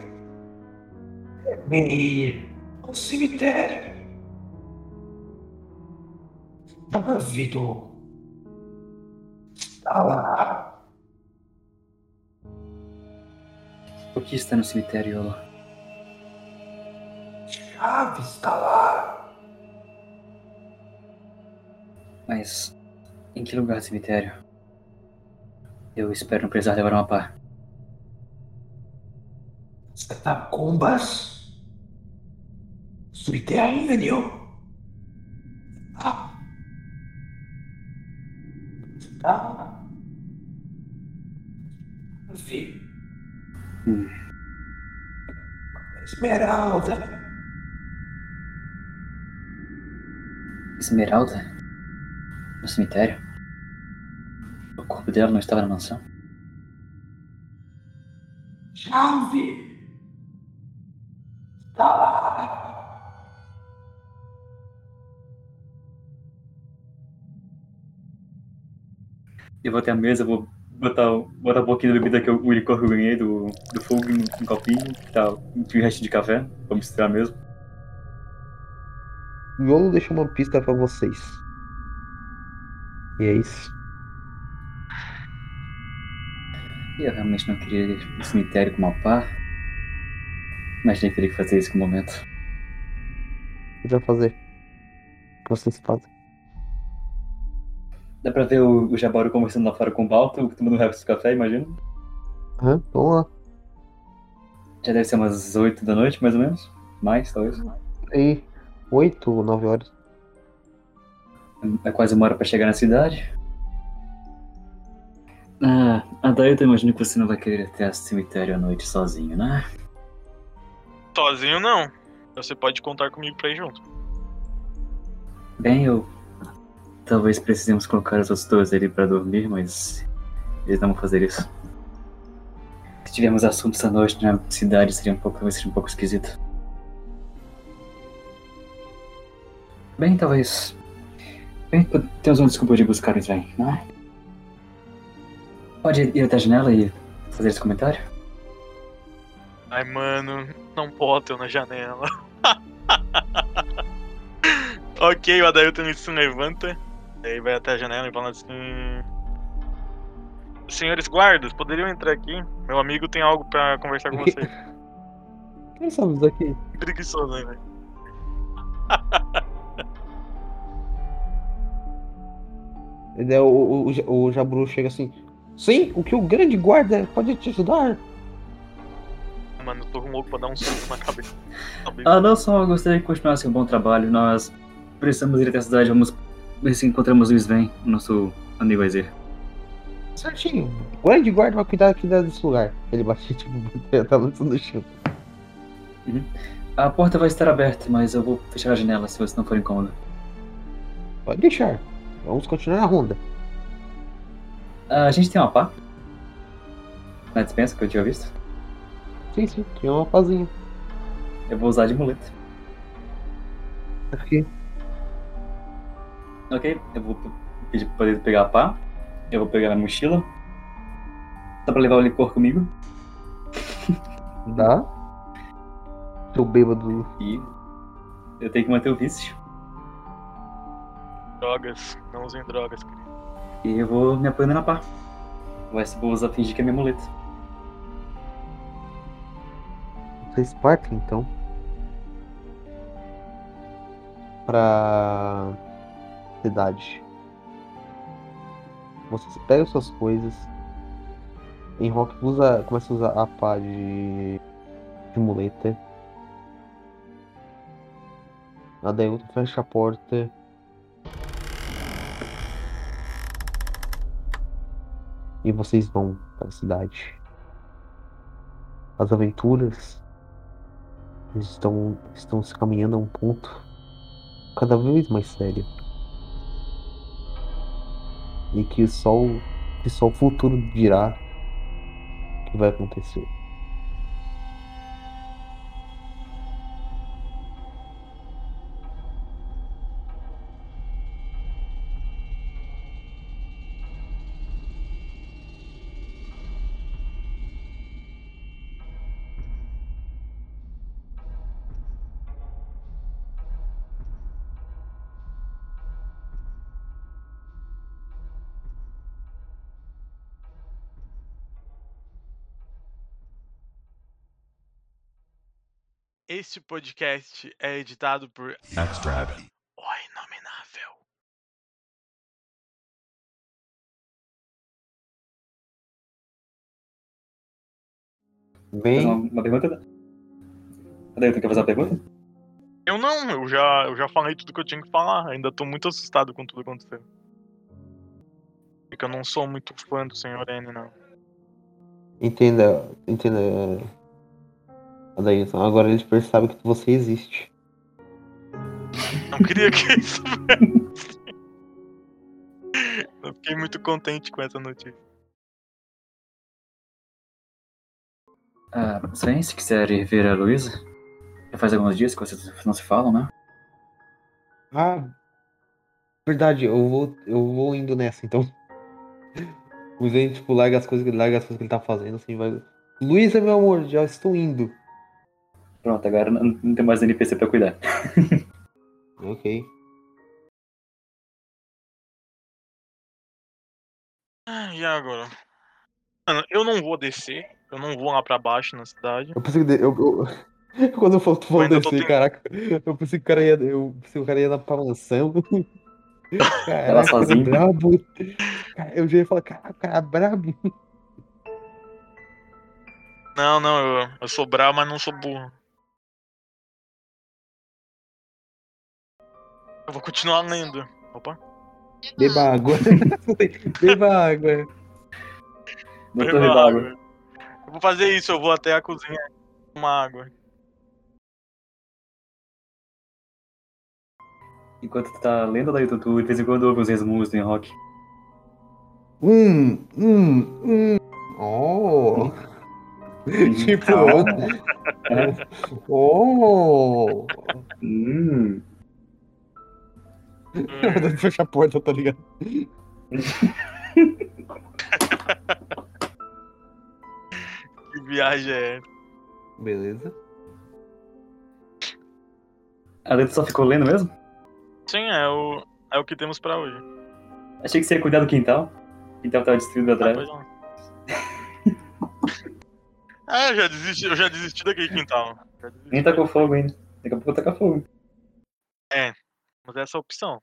me ir ao cemitério. Dávido está lá. O que está no cemitério, Yolo? Chave está lá. Mas em que lugar do cemitério? Eu espero não precisar levar uma pá. As catacumbas subterrâneo. Ah. Está. Vi. Hum. Esmeralda. Esmeralda? No cemitério? O corpo dela não estava na mansão? Chave. Está lá. Eu vou até a mesa, vou botar, botar um pouquinho da bebida que eu, o licor que eu ganhei do, do fogo em um copinho, que tá um resto de café, pra misturar mesmo. Yolo deixou uma pista para vocês. E é isso. Eu realmente não queria ir pro cemitério com uma pá. Mas nem teria que fazer isso com o momento. O que vai fazer? O que vocês fazem? Dá pra ver o, o conversando lá fora com o Balto, tomando um resto de café, imagina? Aham, uhum, vamos lá. Já deve ser umas 8 da noite, mais ou menos. Mais, talvez. E 8 ou 9 horas. É quase uma hora pra chegar na cidade. Ah, a daí imagino que você não vai querer até o cemitério à noite sozinho, né? Sozinho não. Você pode contar comigo pra ir junto. Bem, eu. Talvez precisemos colocar as outras duas ali pra dormir, mas. Eles não vão fazer isso. Se tivermos assuntos à noite na cidade, seria um pouco, seria um pouco esquisito. Bem, talvez. Bem, temos uma desculpa de buscar o trem, não é? Pode ir até a janela e fazer esse comentário? Ai, mano, não botam na janela. ok, o Adailton se levanta. Aí vai até a janela e fala assim. Senhores guardas, poderiam entrar aqui? Meu amigo tem algo pra conversar com vocês. Quem isso daqui? Preguiçoso, né? velho? O, o, o, Jaburu chega assim. Sim, o que o grande guarda pode te ajudar? Mano, eu tô louco pra dar um soco na cabeça. Ah, não, só gostaria que continuasse um bom trabalho. Nós precisamos ir até a cidade. Vamos ver se encontramos o Sven, nosso amigo Azer. Certinho. O grande guarda vai cuidar aqui desse lugar. Ele bate, tipo, tá lançando no chão. A porta vai estar aberta, mas eu vou fechar a janela se você não for incômodo. Pode deixar. Vamos continuar a ronda. Ah, a gente tem uma pá? Na dispensa que eu tinha visto. Sim, sim, tinha uma pazinha. Eu vou usar de muleta. Aqui. Ok, eu vou pedir pra poder pegar a pá. Eu vou pegar na mochila. Dá pra levar o licor comigo. Dá. Seu bêbado. E eu tenho que manter o vício. Drogas, não usem drogas. E eu vou me apoiando na pá. Vai se vou usar fingir que é minha muleta. Vocês partem então. Pra cidade. Vocês pegam suas coisas. Em Rock usa. começa a usar a pá de. de muleta. A Dailton fecha a porta. E vocês vão para a cidade. As aventuras estão, estão se caminhando a um ponto cada vez mais sério. E que só, que só o futuro dirá que vai acontecer. Este podcast é editado por Extract. O Inominável. Bem, uma, uma pergunta? Daí tu quer fazer uma pergunta? Eu não, eu já, eu já falei tudo que eu tinha que falar. Ainda tô muito assustado com tudo acontecendo. Porque eu não sou muito fã do Sr. N, não. entenda, entenda. Agora eles percebem que você existe. Não queria que isso fosse. Eu fiquei muito contente com essa notícia. Ah, sim, se quiser ir ver a Luísa. Já faz alguns dias que vocês não se falam, né? Ah, verdade, eu vou, eu vou indo nessa, então. O Zen, tipo, larga as coisas, larga as coisas que ele tá fazendo, assim, vai. Luísa, meu amor, já estou indo. Pronto, agora não, não tem mais NPC pra cuidar. Ok. Ah, E agora? Mano, eu não vou descer. Eu não vou lá pra baixo na cidade. Eu pensei que. Eu, eu- Quando eu ainda tô descer, tentando. caraca, eu pensei que o cara ia. Eu pensei que o cara ia dar pra mansão. Caraca, Ela sozinha. brabo. Eu já ia falar, caraca, o cara é brabo. Não, não, eu, eu sou bravo, mas não sou burro. Eu vou continuar lendo. Opa. Beba água. Beba água. Doutor Beba Ribago. água. Eu vou fazer isso, eu vou até a cozinha tomar água. Enquanto tu tá lendo, daí tu, tu de vez em quando ouve os resumos do rock. Hum, hum, hum. Oh. tipo, oh. Hum. Eu vou fechar a porta, tá ligado? Que viagem é essa? Beleza. A Leta só ficou lendo mesmo? Sim, é o, é o que temos pra hoje. Achei que você ia cuidar do quintal. O quintal tava destruído Ah, atrás. não. É, eu já desisti, eu já desisti daquele quintal. Nem tacou fogo ainda. Daqui a pouco tacar fogo. Temos essa opção.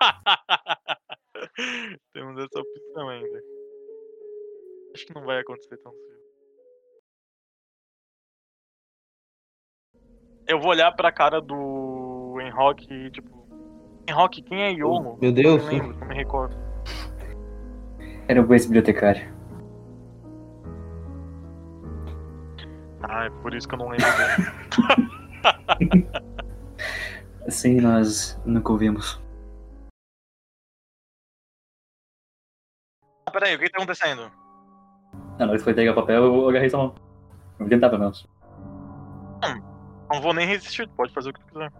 Temos essa opção ainda. Acho que não vai acontecer tão cedo. Eu vou olhar pra cara do Enrock e tipo. Enrock, quem é Yomo? Meu Deus. Não me lembro, não me recordo. Era o ex-bibliotecário. Ah, é por isso que eu não lembro dele. Sim, nós nunca ouvimos. Ah, peraí, o que tá acontecendo? Na hora que foi pegar o papel, eu agarrei sua mão. Vou tentar, pelo menos. Não vou nem resistir, pode fazer o que tu quiser.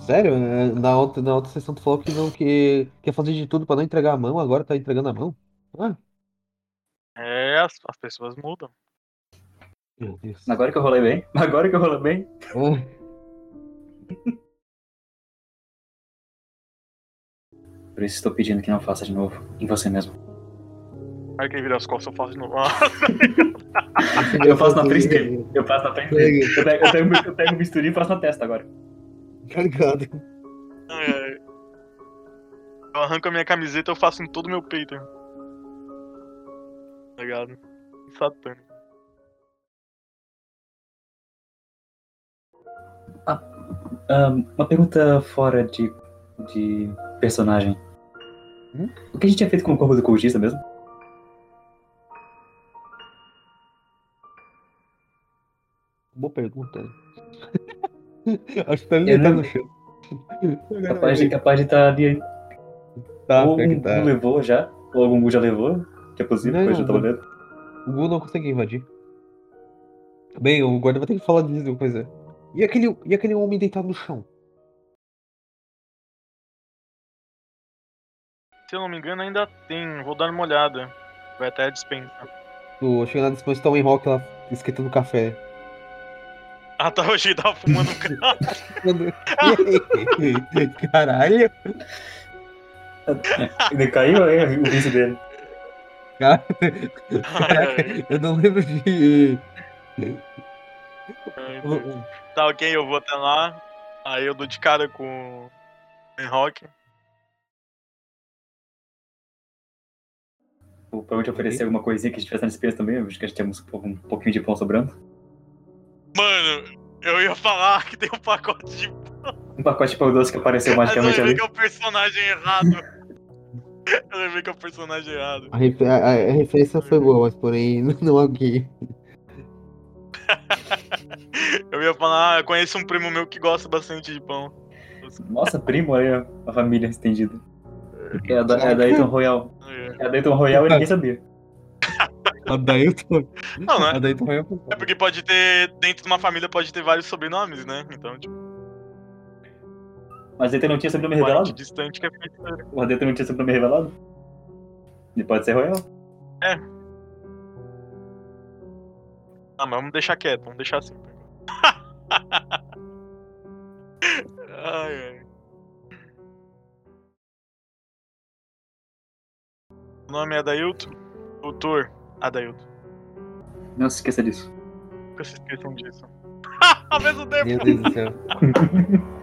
Sério? É, Na outra, na outra sessão tu falou que não que quer fazer de tudo pra não entregar a mão, agora tá entregando a mão? Ah, É, as, as pessoas mudam. meu Deus. Agora que eu rolei bem. Agora que eu rolei bem. Ah, Por isso estou pedindo que não faça de novo. Em você mesmo. Aí quem vira as costas eu faço de novo. Ah, Eu faço na frente dele. Eu faço na frente dele. Eu pego, eu pego, eu pego o bisturi e faço na testa agora. Ligado? é. Eu arranco a minha camiseta eu faço em todo o meu peito. Tá ligado? Satânico. Ahn, uma pergunta fora de, de personagem. Hum? O que a gente tinha feito com o corpo do cultista mesmo? Boa pergunta. Acho que tá Eu deitado não- no chão. Capaz de capaz de estar ali. Tá, ou algum tá. Gu levou já, ou algum Gu já levou, que é possível, Não, depois eu tava não. lendo. O Gu não consegue invadir. Bem, o guarda vai ter que falar disso uma coisa. E aquele, e aquele homem deitado no chão? Se eu não me engano, ainda tem. Vou dar uma olhada. Vai até a dispensa. Tu chega na disposição, tá o Enrock lá esquentando café. Ah, tá, achei que tava fumando um carro. Mano, Caralho! Ele caiu aí o vício dele. Cara, caraca, eu não lembro de. Tá ok, eu vou até lá. Aí eu dou de cara com o Rock. O Pão te oferecer alguma coisinha que a gente tivesse na despesa também. Eu acho que a gente tem um, um pouquinho de pão sobrando. Mano, eu ia falar que tem um pacote de. Um pacote de pão doce que apareceu Mas eu magicamente lembrei ali. que é o personagem errado. eu lembrei que é o personagem errado. A, refer- a- a- a referência foi boa, mas porém não aqui. Eu ia falar, ah, eu conheço um primo meu que gosta bastante de pão. Nossa, primo, aí a, a família estendida. É a, da, é a Dayton Royal. É. É a Dayton Royal e ninguém sabia. A Dailton. Não, não é. A Dailton vai É porque pode ter, dentro de uma família pode ter vários sobrenomes, né? Então, tipo, Mas Dayton não tinha sobrenome revelado? distante que é feito. O Dayton não tinha sobrenome revelado? Ele pode ser Royal. Ah, mas vamos deixar quieto, vamos deixar assim. ai, ai. O nome é Adailton? Doutor Adailton. Não se esqueça disso. Nunca se esqueçam disso. Ao mesmo tempo, Meu Deus do céu.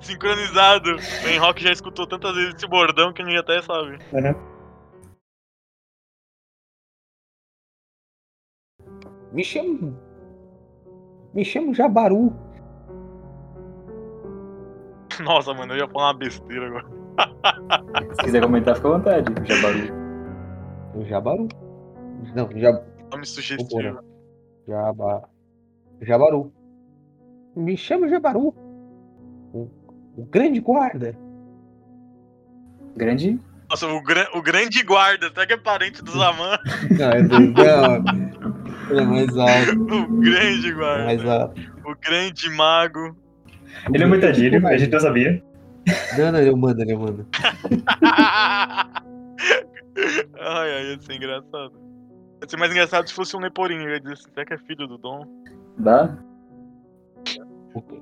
sincronizado. Ben Rock já escutou tantas vezes esse bordão que ele até sabe. Me chamo. Me chamo Jabaru. Nossa, mano, eu ia falar uma besteira agora. Se quiser comentar, fica à vontade. Jabaru. O Jabaru. Não, Jab... Nome sugestivo. Jaba... Jabaru. Me chamo Jabaru. O, o grande guarda. Grande. Nossa, o, gran- o grande guarda, até que é parente do Zaman. Não, é do... É mais alto. O grande é guarda. mais alto. O grande mago. Ele é muito agílio, a gente não sabia. Não, não, ele humano, ele é humano. ai, ai, ia ser engraçado. Ia ser mais engraçado se fosse um Leporinho. Eu ia dizer assim, será que é filho do Dom? Dá?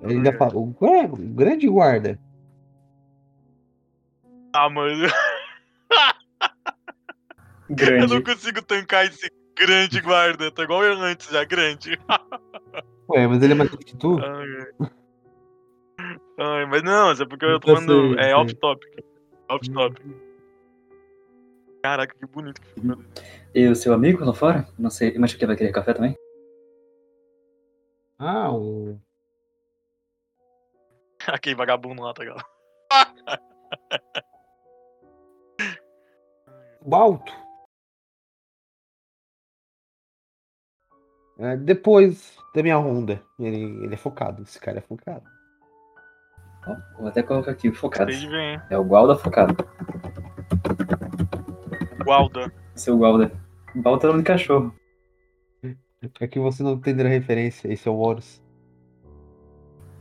Ele ainda fala, o, gra- o grande guarda. Ah, mano, eu não Grande. consigo tancar esse grande guarda. Tá igual eu antes já, grande. Ué, mas ele é mais que tu? Ai, ai. Ai, mas não, é porque eu tô Eu falando. É off-topic. Off-topic. Caraca, que bonito que ficou. E o seu amigo lá fora? Não sei. Mas que vai querer café também? Ah, o. Aquele vagabundo lá, tá ligado? o alto. É, depois da minha ronda. Ele, ele é focado. Esse cara é focado. Ó, vou até colocar aqui, focado. É o Gualda focado. Gualda. Seu Gualda. Gualda é o nome de cachorro. É que você não entenderá a referência. Esse é o Horus.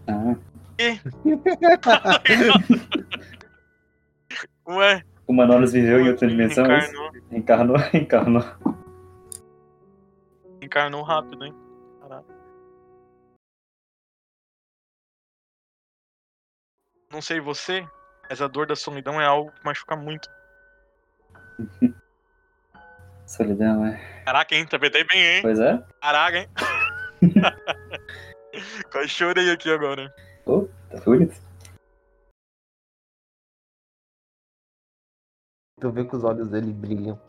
Ah. Ué, O Manolos viveu em outra dimensão. encarnou, Encarnou, encarnou. encarnou rápido, hein? Caraca. Não sei você, mas a dor da solidão é algo que machuca muito. Solidão, é. Caraca, hein? Interpretei bem, hein? Pois é. Caraca, hein? Quase chorei aqui agora. Tá bonito. Tu vê que os olhos dele brilham.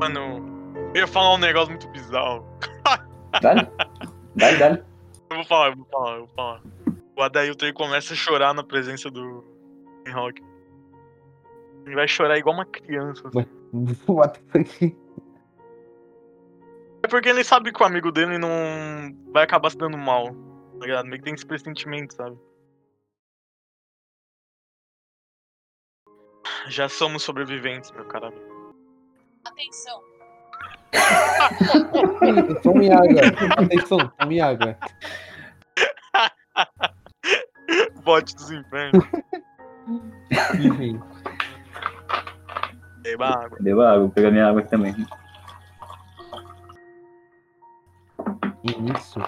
Mano, eu ia falar um negócio muito bizarro. Dá-lhe. Dá-lhe, dá-lhe. Eu vou falar, eu vou falar, eu vou falar. O Adailton começa a chorar na presença do Rock. Ele vai chorar igual uma criança. assim. What the fuck? É porque ele sabe que o amigo dele não vai acabar se dando mal. Tá ligado? Meio que tem esse pressentimento, sabe? Já somos sobreviventes, meu cara. Atenção, Tome água. Atenção, tome água. Bote dos infernos. Enfim. Beba água. Beba água, vou pegar minha água aqui também. E nisso.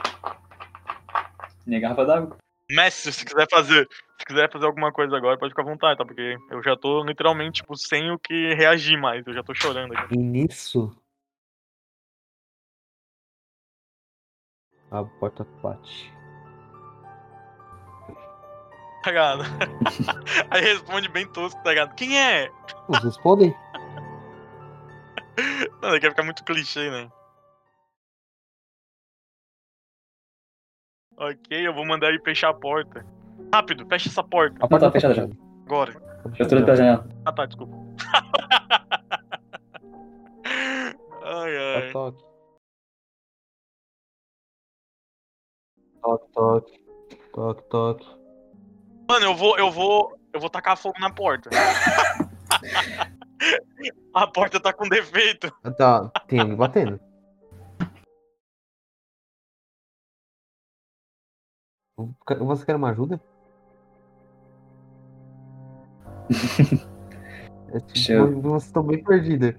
Minha garrafa d'água. Mestre, se quiser fazer. Se quiser fazer alguma coisa agora, pode ficar à vontade, tá? Porque eu já tô literalmente, tipo, sem o que reagir mais. Eu já tô chorando aqui. E nisso. A porta bate. Tá ligado? Aí responde bem tosco, tá ligado? Quem é? Vocês respondem? Não, daqui vai ficar muito clichê, né? Ok, eu vou mandar ele fechar a porta. Rápido, fecha essa porta. A porta tá fechada já. Agora. Eu tô olhando pela janela. Ah tá, desculpa. ai, ai. Toque, toque. Toque, toque. Toque, toque. Mano, eu vou, eu vou, eu vou tacar fogo na porta. a porta tá com defeito. Tá, tem alguém batendo. Você quer uma ajuda? É, tipo, Vocês estão bem perdidas.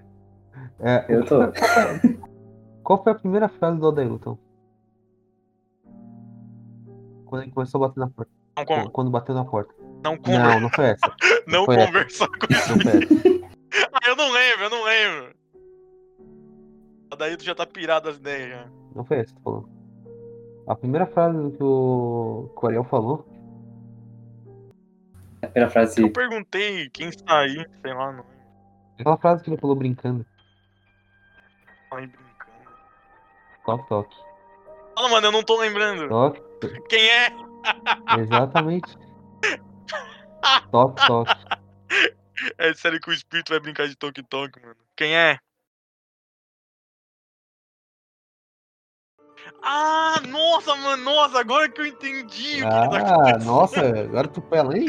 É, Eu tô. Qual foi a primeira frase do Odailton? Quando ele começou a bater na porta. Não, Quando bateu na porta. não, Não, conver não foi essa. não foi essa. conversar com Não foi essa. Ah, eu não lembro, eu não lembro. Daí tu já tá pirado as ideias já. Não foi essa que tu falou. A primeira frase que o, que o Ariel falou. A primeira frase. Eu perguntei quem está aí, sei lá, não Aquela frase que ele falou brincando. falei brincando. Toque, toque. Fala, mano, eu não tô lembrando. Toque. Quem é? Exatamente. Toque, toque. É sério que o espírito vai brincar de toque toque, mano. Quem é? Ah, nossa, mano, nossa, agora que eu entendi o que, tá Ah, nossa, agora tu foi além?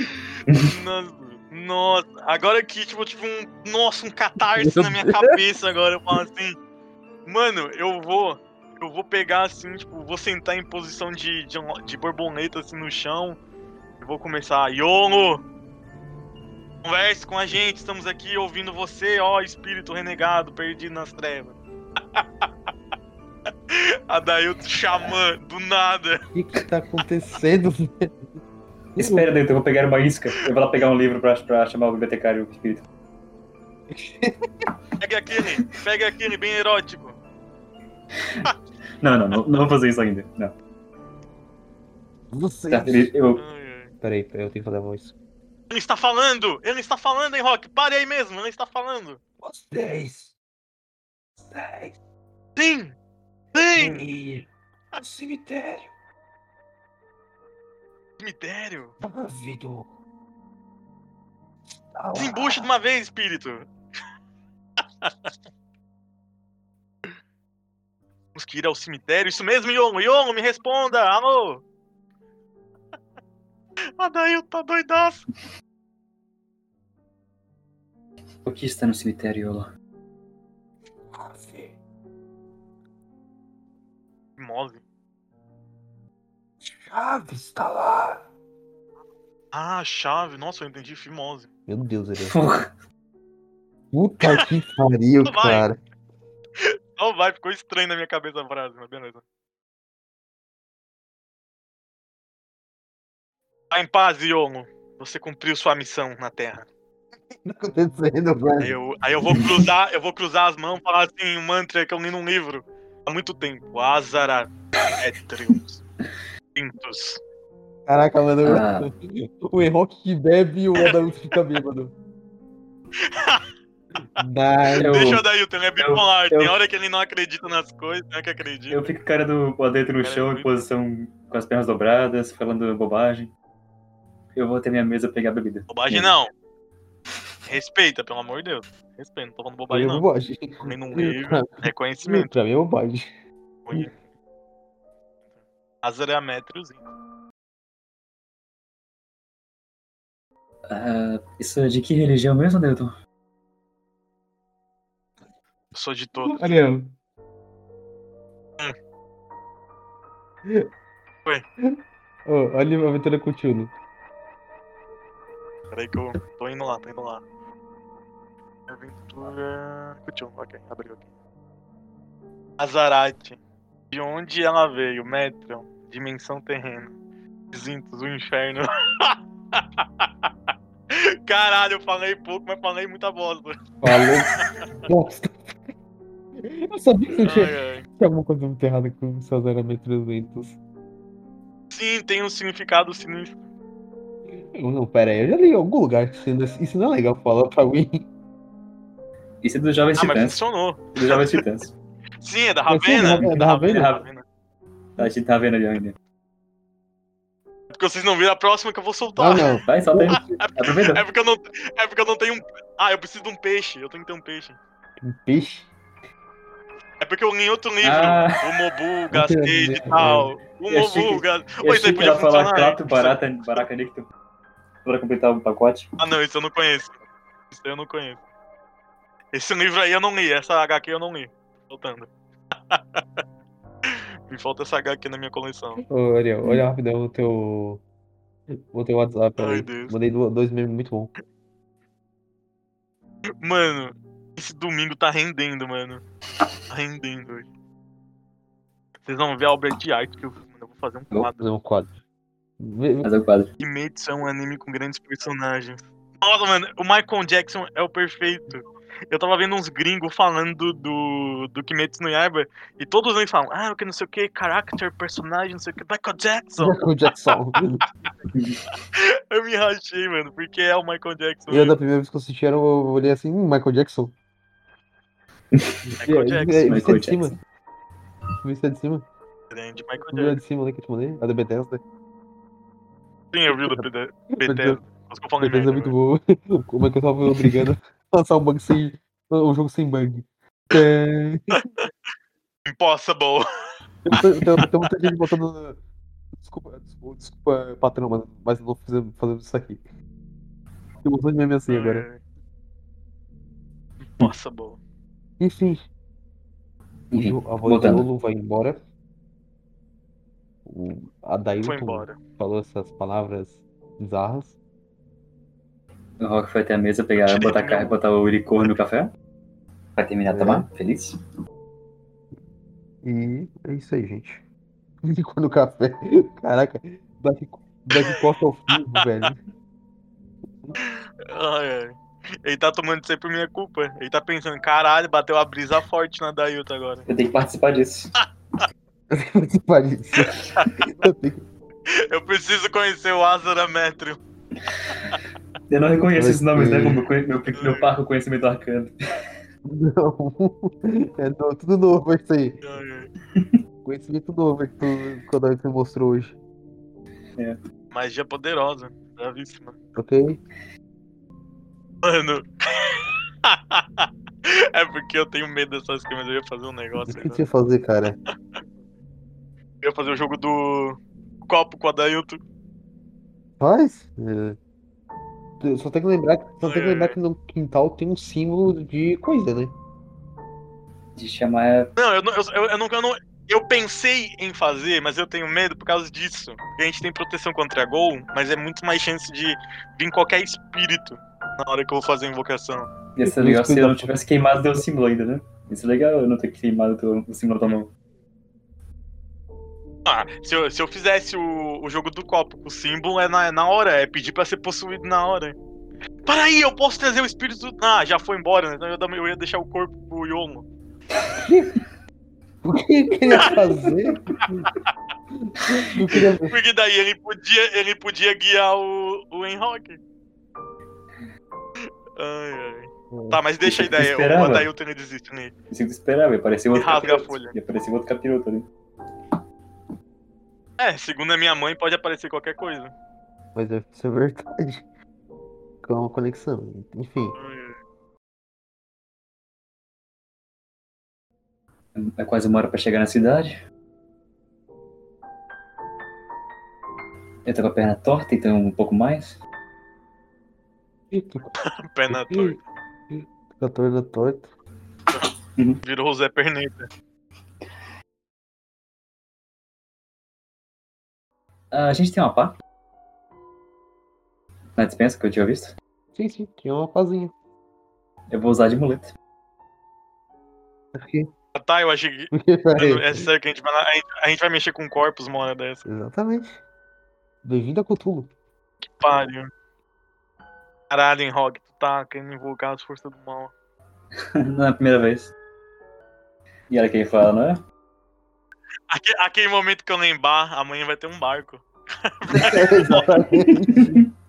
Nossa, nossa, agora que, tipo, tipo um. Nossa, um catarse na minha cabeça agora. Eu falo assim. Mano, eu vou. Eu vou pegar assim, tipo, vou sentar em posição de, de, de borboleta assim no chão. E vou começar. Yolo! Converse com a gente, estamos aqui ouvindo você, ó, espírito renegado, perdido nas trevas. a Dailton xamã, do nada. O que que tá acontecendo? Espera, Deus, eu vou pegar uma isca. Eu vou lá pegar um livro pra, pra chamar o bibliotecário o espírito. Pega aquele, pega aquele bem erótico. Não, não, não, não vou fazer isso ainda. Não. Você. Tá, eu, peraí, eu tenho que fazer a voz. Ele está falando! Ele está falando, hein, Rock? Pare aí mesmo, ele está falando! Vocês. Vocês. Sim! Sim! Ir ao cemitério. Cemitério! Ávido. Está lá. Desembucha de uma vez, espírito! Temos que ir ao cemitério? Isso mesmo, Yongo! Yongo, me responda! Alô! A Dail tá doidaço! o que está no cemitério, Yolo? Ave. Mose. Chave está lá. Ah, chave. Nossa, eu entendi fimose. Meu Deus. Porra. Puta que pariu, cara. Não vai, ficou estranho na minha cabeça a frase, mas beleza. Tá em paz, Yongo. Você cumpriu sua missão na Terra. Tá acontecendo, Aí velho? eu, aí eu vou cruzar, eu vou cruzar as mãos e falar assim, um mantra que eu li num livro há muito tempo. Azara Etrius. Pintus. Caraca, mano. Ah. O Errock que bebe e o Adalto fica bêbado. Eu- Deixa o Adailton, ele é bipolar. eu- Tem hora que ele não acredita nas coisas, tem hora que acredita. Eu fico com a cara do lá dentro no Cara, chão, eu em posição com as pernas dobradas, falando bobagem. Eu vou até minha mesa pegar a bebida. Bobagem não. Respeita, pelo amor de Deus. Respeita, não tô falando bobagem é não. bobagem. Também num livro, reconhecimento. Pra mim é bobagem. Azara Etrius. Ah, isso é de que religião mesmo, Newton? Eu sou de todos. Ariel. Oi. Ô, olha a aventura com o Tchulo. Peraí que eu tô indo lá, tô indo lá. Aventura. Cutiu, ok, abriu aqui. Azarate. De onde ela veio? Metron. Dimensão terrena. Zintos, o inferno. Caralho, eu falei pouco, mas falei muita bosta. Falou. Bosta. Eu sabia que tinha, Ai, tinha alguma coisa muito errada com seus elementos lentos. Sim, tem um significado sinistro. Não, pera aí, eu já li em algum lugar que isso não- isso não é legal falar pra alguém. Isso é dos Jovens Ah, mas Titãs. funcionou. Dos Jovens Titãs. Sim, é da Mas sim, Ravena. é da Ravena. Ravena. A gente tá vendo ali ainda. Porque vocês não viram a próxima que eu vou Ah, soltar. não. Vai, solta aí. Aproveita. É porque eu não, é porque eu não tenho um. Ah, eu preciso de um peixe. Eu tenho que ter um peixe. Um peixe? É porque eu li em outro livro. Ah. O Mobu, Gasquet e tal. O Eu achei Mobu, que- Gas... Eu Oi, isso achei aí que podia ela falar funcionar. Clato, hein? Barata, Nicto. Pra completar o pacote. Ah, não, isso eu não conheço. Isso aí eu não conheço. Esse livro aí eu não li. Essa HQ eu não li. Faltando. Me falta essa HQ na minha coleção. Ô, Ariel, olha rapidão o teu. O teu WhatsApp Ai, aí. Deus. Mandei do- dois memes muito bons. Mano, esse domingo tá rendendo, mano. Tá rendendo hoje. Vocês vão ver a obra de arte que eu fiz, mano. Eu vou fazer um Vou quadro. fazer um quadro. Fazer o quadro. Kimetsu é um anime com grandes personagens. Nossa, mano, o Michael Jackson é o perfeito. Eu tava vendo uns gringos falando do, do Kimetsu no Yaiba e todos eles falam, ah, que não sei o que, character, personagem, não sei o que, Michael Jackson. Michael Jackson. Eu me rachei, mano, porque é o Michael Jackson. E eu, da primeira vez que eu assisti, eu olhei assim, hum, Michael Jackson. Michael É, Jackson. é, Vista Michael de cima. Jackson. Vista de cima. Grande Michael Vista Jackson. de cima ali que eu te mandei. A da Bethesda. Sim, eu vi o do. Bethesda. Bethesda é muito boa. Como é que eu tava obrigando a lançar um bug sem. Um jogo sem bug. É... Impossible. Tem muita, gente botando. Desculpa, desculpa, desculpa, patrão, mas, mas eu vou fazer, fazendo isso aqui. Tem um montão de meme assim agora. Impossible. Enfim, Jo- a voz do. Lolo vai embora. O Foi Adailton embora. falou essas palavras bizarras. O Rock foi até a mesa pegar, botar, do ca- meu- botar o licor no café. Vai terminar de É. tomar? Feliz? E é isso aí, gente. Ficou no café. Caraca, Black, Black Coffee ao vivo, velho. Ai, ai. Ele tá tomando isso aí por minha culpa. Ele tá pensando, caralho, bateu a brisa forte na Dailton agora. Eu tenho que participar disso. Eu que que- preciso conhecer o Azura Metro. Eu não reconheço esses nomes, né? Como meu, meu, meu parco conhecimento arcano. Não. É tudo novo isso aí. Conhecimento novo que tu, que o Adailton mostrou hoje. Magia poderosa. Bravíssima. Ok? Mano. é porque eu tenho medo dessas coisas. Eu ia fazer um O negócio. que aí, você ia fazer, cara? Eu ia fazer o jogo do copo com a Dailton. Faz? É. Só tem que lembrar, só tem que Ai, lembrar que no quintal tem um símbolo de coisa, né? De chamar. Não, eu não, eu, eu, eu não, eu não- eu pensei em fazer, mas eu tenho medo por causa disso. Porque a gente tem proteção contra gol, mas é muito mais chance de vir qualquer espírito na hora que eu vou fazer a invocação. Ia ser legal se eu não tivesse queimado teu símbolo ainda, né? Ia ser legal eu não ter queimado o símbolo da mão. Ah, se eu, se eu fizesse o, o jogo do copo com o símbolo, é na, é na hora, é pedir pra ser possuído na hora. Para aí, eu posso trazer o espírito. Ah, já foi embora, né? Então eu, eu ia deixar o corpo pro Yomo. O que ele queria fazer? Não queria Porque daí ele podia, ele podia guiar o, o Enrock. Ai, ai. Tá, mas deixa a ideia. O Adailton ele desiste nele. Isso que eu esperava, ia aparecer outro rasga a folha. Ia aparecer outro capiroto ali. É, segundo a minha mãe, pode aparecer qualquer coisa. Mas deve ser verdade. Com uma conexão. Enfim. É quase uma hora pra chegar na cidade. Eu tô com a perna torta, então um pouco mais. Pé na torta. Com a torta. Virou o Zé Perneta. A gente tem uma pá. Na dispensa que eu tinha visto. Sim, sim, tinha uma pazinha. Eu vou usar de muleta. Aqui. Ah, Tá, eu achei que. Peraí. É sério que a gente vai, a gente, a gente vai mexer com corpos uma hora dessa. Exatamente. Bem-vindo a Cthulhu. Pariu. Caralho, Enrock, tu tá querendo invocar as forças do mal. Não é a primeira vez. E ela quem fala, não é? Aque- aquele momento que eu lembrar, amanhã vai ter um barco. Exatamente.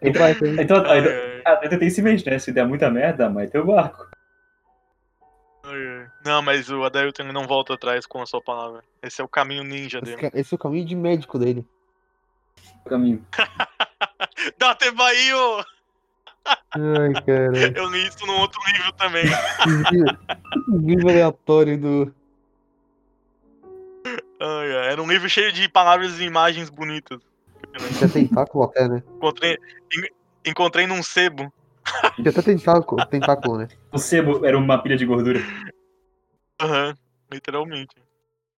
Então, Ai, então, ai, ah, então tem esse mente, né? Se der muita merda, mãe, tem o barco. Não, mas o Adailton não volta atrás com a sua palavra. Esse é o caminho ninja esse, dele. ca- esse é o caminho de médico dele. O caminho. Date Bahia! Ai, cara. Eu li isso num outro livro também. Livro aleatório do. Ai, ai, Era um livro cheio de palavras e imagens bonitas. Tinha tentáculo até, né? Encontrei, en- encontrei num sebo. Tinha até tentáculo, tentáculo, né? O sebo era uma pilha de gordura. Aham, literalmente.